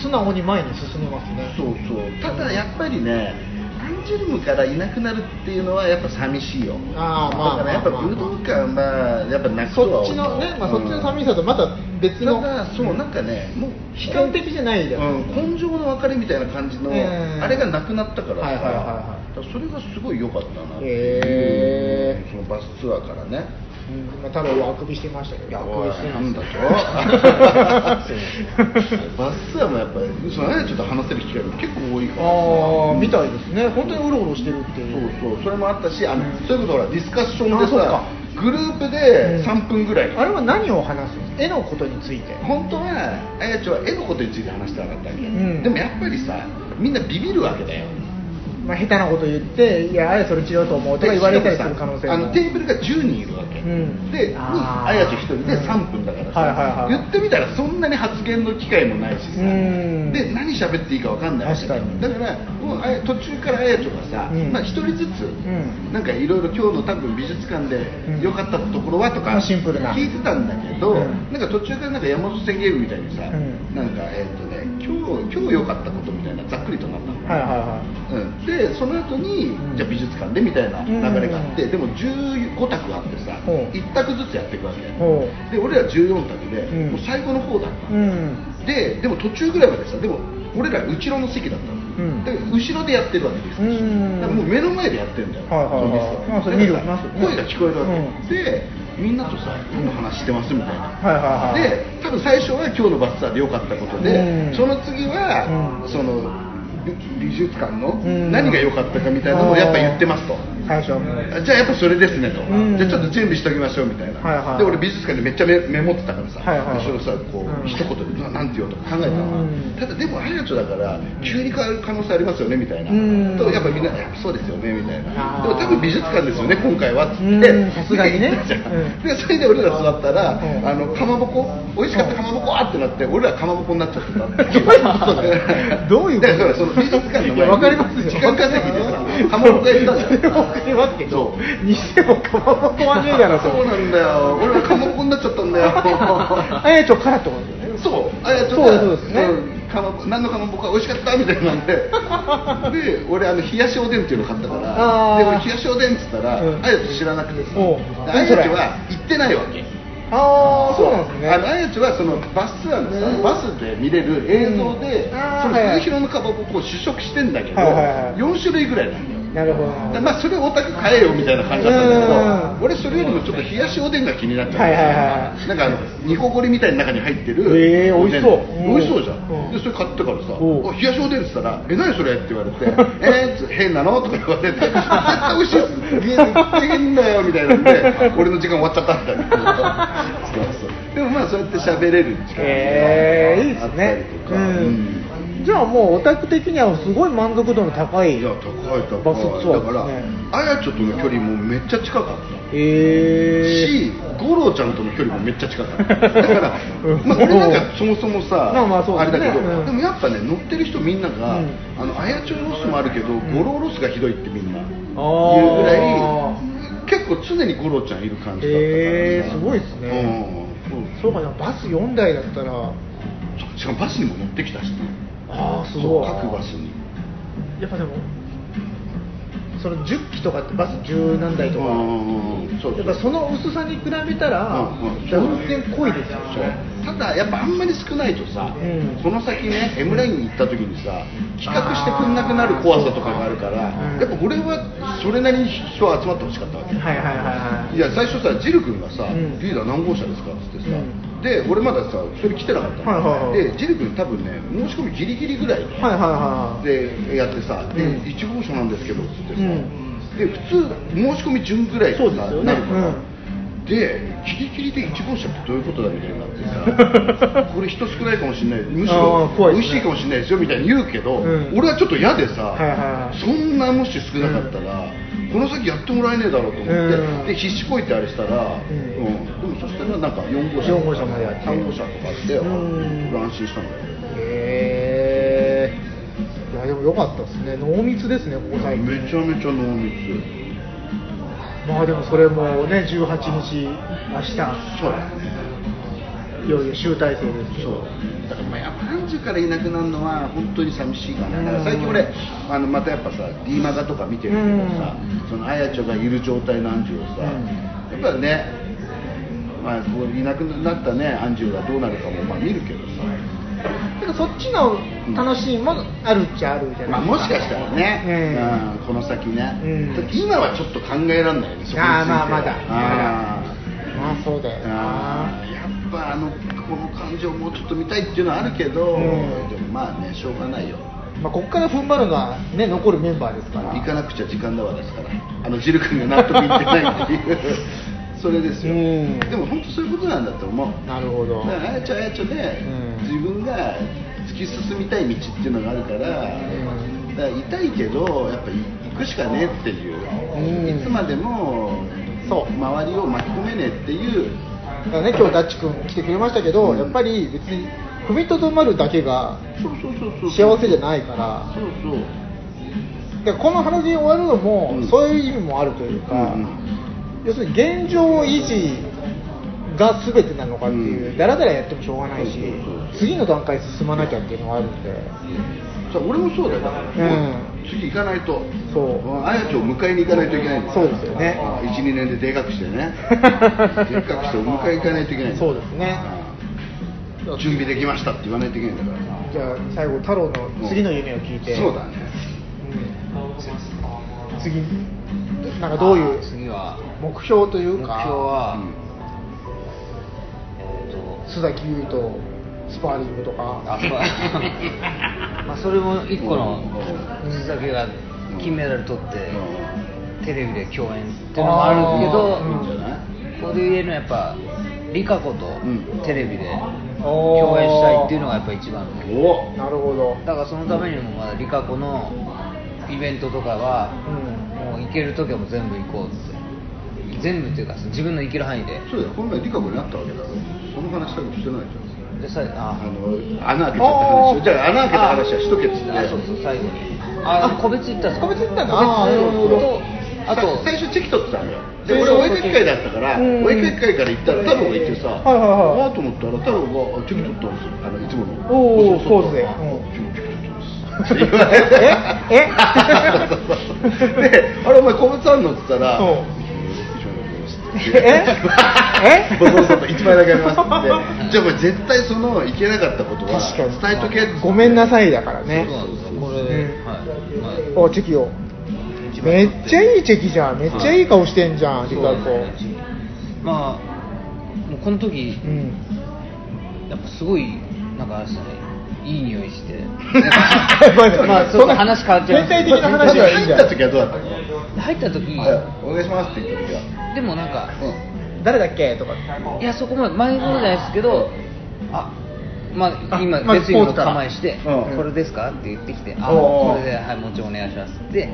素直に前に進めますね。そうそう。ただやっぱりねアンジュルムからいなくなるっていうのはやっぱ寂しいよ。あーまあだからやっぱ武道館はやっぱ泣くとは思うそっちのね、まあ、そっちの寂しさとまた別の。ただそうなんかねもう悲観的じゃないじゃん。うん、根性の別れみたいな感じの、えー。あれがなくなったからさ、はいはいはいはい。それがすごい良かったなっていう、へー。そのバスツアーからね。うんまあ、太郎はあくびしてましたけど。おいなんだと。<laughs> バスツアーもやっぱりそのあやちょっと話せる機会も結構多いからああみたいですね。本当にうろうろしてるっていう。そうそう。それもあったしあの、そういうことほらディスカッションでさグループで3分ぐらい、あれは何を話すんです絵のことについて。本当はあやちょは絵のことについて話したかったわけ、ん。でもやっぱりさみんなビビるわけだよまあ、下手なこと言っていやあやそれ違うと思うとか言われたりする可能性も。あのテーブルが10人いるわけ、うん。でにあー。あやちょ1人で3分だからさ、はいはいはい。言ってみたらそんなに発言の機会もないしさ、うん。で何喋っていいか分かんないわけ確かに。だからもうあや途中からあやちょがさ、うん。まあ、1人ずつ、ん。なんかいろいろ今日の多分美術館でうん。良かったところはとかまあシンプルな。聞いてたんだけど、うん。なんか途中からなんか山手線ゲームみたいにさ、うん。なんかえっ、とね今日今日良かったことみたいなざっくりとなったのはいはいはい。うん、でその後に、ん。じゃあ美術館でみたいな流れがあって、うんでも15択あってさ、ほう1択ずつやっていくわけ。ほで俺ら14択で、うん。もう最後の方だった。うの、ん。ででも途中ぐらいまでさでも俺ら後ろの席だったの、うん。で後ろでやってるわけです。うん。だからもう目の前でやってるんだよ、はいはいはい。そのリスト。まあそれ見声が聞こえるわけ、うん。でみんなとさ何の話してますみたいな、はいはいはい。で多分最初は今日のバスツアーで良かったことで、うん。その次は、うん。その美美術館のん。何が良かったかみたいなのをやっぱ言ってますと。最初じゃあやっぱそれですねと、うん。じゃあちょっと準備しておきましょうみたいな、はいはいで俺美術館でめっちゃメメモってたからさ、はいはいそれをさこう、うん。一言でななんて言おうとか考えたの、うん。ただでもあやちょだから急に変わる可能性ありますよねみたいな、うん。とやっぱみんなそうですよねみたいな。でも多分美術館ですよね今回はっつって、うんさすがにね。<laughs> でそれで俺ら座ったら、うん。あのかまぼこ美味しかったかまぼこあってなって俺らかまぼこになっちゃってたって <laughs> どういうこと？だからその美術館の前にかりますよ。時間稼ぎでさかまぼこやったじゃん。わかりますけどそう。にしてもかまぼこはねえだろそうなんだよ。俺はかまぼこになっちゃったんだよ。あ <laughs> やちょからってことですよねそうあやちょそうがそうですね。んかまぼ何のかまぼこが美味しかったみたいなんで。<laughs> で俺あの冷やしおでんっていうの買ったから。で俺冷やしおでんっつったら、うん。あやちょ知らなくてさ。あやちょは行ってないわけ。ああそうなんですね。あのあやちょはそのバスツアーのさ、うん。バスで見れる映像で、うん。その鈴広のかまぼこを試食してんだけど、はいはいはい。4種類ぐらいなんだよなるほど。まあそれオタク買えよみたいな感じだったんだけど、うん。俺それよりもちょっと冷やしおでんが気になっちゃって、はいはいはいなんかあの煮こごりみたいな中に入ってるえーおでん美味しそう。美味しそうじゃん、うん。でそれ買ってからさ「おう。あ冷やしおでん」って言ったら「え何それ?」って言われて「えー、つ変なの?」とか言われて「絶対美味しいっす」いや絶対変だよ」みたいなんで俺の時間終わっちゃったみたいな。そうそう。でもまあそうやって喋れる時間えー、いいですあったねりとか、うんじゃあもうオタク的にはすごい満足度の高いいや高い高い。バスツアーだから、あやちょとの距離もめっちゃ近かったえし、五郎ちゃんとの距離もめっちゃ近かった。<laughs> だから、まあ、俺なんかそもそもさ、まあまあれだけど、うん。でもやっぱね、乗ってる人みんなが、うん。あの、あやちょロスもあるけど、五郎ロスがひどいってみんな言ー。うぐらい、結構常に五郎ちゃんいる感じだったから。さ。へーすごいっすね。うん。そうかなバス4台だったら。しかもバスにも乗ってきたしね。ああすごい各バスに。やっぱでもその10機とかってバス十何台とか、うんそうやっぱその薄さに比べたら、うんうん。断然濃いですよそう。ただやっぱあんまり少ないとさ、うん。この先ね M ラインに行った時にさ企画してくんなくなる怖さとかがあるから、うんやっぱ俺はそれなりに人集まってほしかったわけ、はいはいはいはいいや最初さジル君がさ、うんリー。ダー何号車ですか?」っつってさ、うんで俺まださそれ来てなかったの、はいはいはい。でジル君多分ね申し込みギリギリぐらいで,、はいはいはい。でやってさ「でうん。1号車なんですけど」っつってさ、うん。で普通申し込み順ぐらいそうですよね。なるから、うんでギリギリで1号車ってどういうことだみたいにな。ってさこれ人少ないかもしれない。むしあろ美味しいかもしれないですよみたいに言うけど、うん。俺はちょっと嫌でさ、はいはいはい。そんなもし少なかったら、この先やってもらえねえだろうと思って、うん。で必死こいてあれしたら、うん。ん。でもそしたらなんか4号車4号車までやって。3号車とかあって、うん。俺安心したんだよ。へえいやでも良かったですね。濃密ですねここ最近。めちゃめちゃ濃密まあでもそれもね18日明日。そうだ。ねいよいよ集大成ですけそう。どだからまあやっぱアンジュからいなくなるのは本当に寂しいかな、うん。だから最近俺あのまたやっぱさ D マガとか見てるけどさ、そのあやちょがいる状態のアンジュをさ、うん。やっぱねまあいなくなったねアンジュがどうなるかもまあ見るけどさてかそっちの楽しみもあるっちゃあるじゃまあ、ないですか、もしかしたらね、えうんこの先ね、うん今はちょっと考えられないよね、そこにあーまあまだ。あーまあそうだよな。あーやっぱあのこの感情をもうちょっと見たいっていうのはあるけど、うん。でもまあねしょうがないよ。まあ、ここから踏ん張るのは、ね、残るメンバーですから。行かなくちゃ時間だわですから。あのジル君が納得いってないっていう <laughs> それですよ。うん。でも本当そういうことなんだと思う。なるほど。だからあやちゃんあやちゃんで、うん。自分が突き進みたい道っていうのがあるから,、ん。だから痛いけどやっぱり行くしかねえっていう、うん。いつまでもそう。周りを巻き込めねえっていう。だからね、今日ダッチ君来てくれましたけど、うん。やっぱり別に踏みとどまるだけが幸せじゃないから、そうそう。でこの話終わるのも、うん。そういう意味もあるというか、うん要するに現状維持が全てなのかっていう、うん。だらだらやってもしょうがないし次の段階進まなきゃっていうのがあるんで、俺もそうだよ。だから、次行かないと。そう。うんあやちを迎えに行かないといけないんだ。そうですよね。12年ででかくしてね。<laughs> でかくしてお迎え行かないといけないそうですね。うん準備できましたって言わないといけないんだから。じゃあ最後、太郎の次の夢を聞いて、そうだね。うん。次、なんかどういうは目標という目か、標は、うん。えっ、と須崎優とスパーリングとか、あそう。<laughs> まあそれも一個のうん。須崎が金メダル取って、うテレビで共演っていうのもあるけど、ここで言えるのはやっぱリカ子とうん。テレビで共演したいっていうのがやっぱ一番おなるほど、だからそのためにもまだリカ子のイベントとかはうん。もう行ける時はもう全部行こうって全部っていうか自分の行ける範囲で。そうだよ。この前リカ子に会ったわけだろその話多分してないじゃんでさああの穴開けちゃった話じゃあ穴開けた話はしとけっつって。あそうそう最後に。あ個別行ったんです個別行ったんだああとさ最初チェキ取ってたんだよ。で俺お絵かき会だったからうん。お絵かき会から行ったら太郎がいてさはいはいはい。あーと思ったら太郎があチェキ取ったんですよあのいつもの。おーそうで。すって言われてえ？え？そうそうそう。<laughs> であれお前個別あんの？っつったらえ？え？ボソボソと一枚だけありますって <laughs> じゃあお前絶対そのいけなかったことは確かに。伝えとけって。ごめんなさいだからね。そうなんですよこれ、うんはい、まあおチェキをめっちゃいいチェキじゃん。めっちゃい。い顔してんじゃんリカそう子まあもうこの時うん。やっぱすごいなんかあれですね。いい匂いして。<laughs> まあまあちょっと話変わっちゃいます全体的な話はいいん。入っだた時はどうだったの？入った時お願いしますって言った時は。でもなんか誰だっけとか。いやそこまで前のじゃないですけどあまあ今別にの構えしてうん。これですかって言ってきてあこれではいもちろんお願いします。って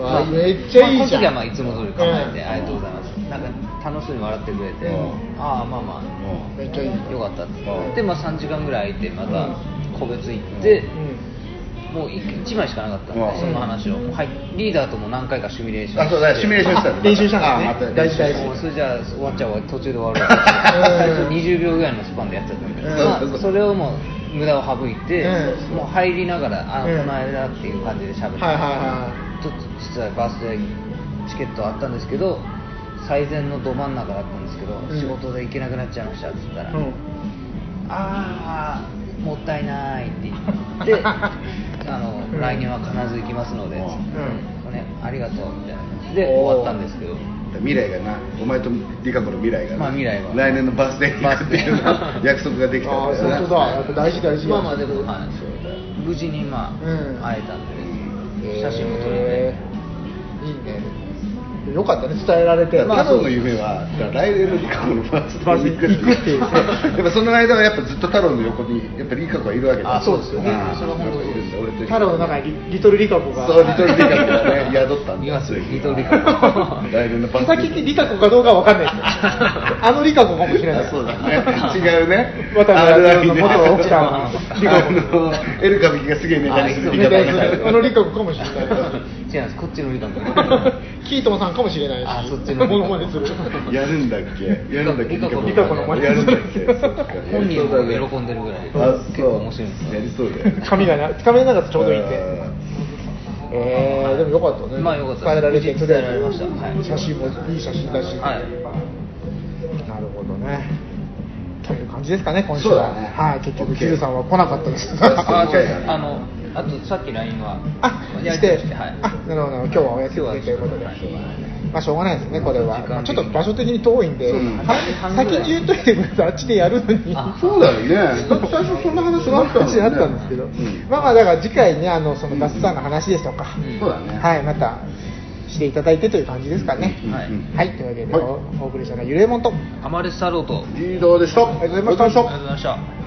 わあめっちゃいいじゃん。まあこの時はまあいつも通り構えて、うん。ありがとうございます。なんか楽しそうに笑ってくれて、うん。ああまあまあめっちゃいい。よかったって。うん。でまあ3時間ぐらい空いてまたうん。個別行って、うんもう1枚しかなかったんで、うん。その話を。もうはいリーダーとも何回かシミュレーションあそうだシミュレーションした練習したんだね。大事大事それじゃあ終わっちゃうわ途中で終わるわ。最初20秒ぐらいのスパンでやっちゃったんで、うん。まあ、それをもう無駄を省いて、うん。もう入りながらあ、うん。この間っていう感じで喋って、はいはいはちょっと実はバースデーチケットあったんですけど最善のど真ん中だったんですけど、うん。仕事で行けなくなっちゃいましたって言ったら、うん。ああもったいないって言って <laughs> あの、うん来年は必ず行きますので、うん。ね、ありがとうみたいな。で終わったんですけど。未来がなお前とリカ子の未来がな。まあ未来は。来年のバースデーに行くっていう <laughs> 約束ができたんだよな本当だ。やっぱ大事大事まあまあでも、はいそうだ。よ無事にまあ、うん。会えたんで、写真も撮れいいねよかったね伝えられて太郎の夢は来年のリカ子のバースデーに行くっていう。やっぱその間はやっぱずっと太郎の横にやっぱリカ子はいるわけだ。あそうですよね。ああそれは本当に。の中にリリトルリカ子が。そうリトルリカ子がね宿ったんだいますよリトルリカ子来年のバースデー先ってリカ子かどうかわかんない。ですよあのリカ子かもしれない。あそうだね。違うね。渡辺の元奥さんリカエル歌舞伎がすげえネタにするあのリカ子かもしれない。<laughs> 違うんです。こっちのリカ子。<laughs> キートンさんかもしれないしあそっちのモノマネする。<laughs> やるんだっけ？やるんだっけ？リカ子のリカ子の真似やるんだっけ？本人も喜んでるぐらい。あ結構面白いやりそうだよ。ね髪がな髪の長さちょうどいいんで。うん。えー、でもよかったね。まあよかった。伝えられて伝えられました。はい。写真もいい写真だし、はい。なるほどね。という感じですかね今週は、はい。結局キルさんは来なかったです。あ <laughs> のあとさっき LINE はあ、やして、はい。あ、なるほど、今日はお休みということで、ままあしょうがないですねこれは、まあちょっと場所的に遠いんで、そうは先に言っといてくれたらあっちでやるのに。あそうだよね。最初そんな話そのがあったもんね話あったんですけど、うん。まあまあだから次回ねあのそのガスさんの話ですとか、うん。そうだね。はいまたしていただいてという感じですかね、うんはいうん。はい。というわけで、はい。おお送りしたのはゆれもんと。アマレス太郎と。リーダーでした。ありがとうございました。ありがとうございました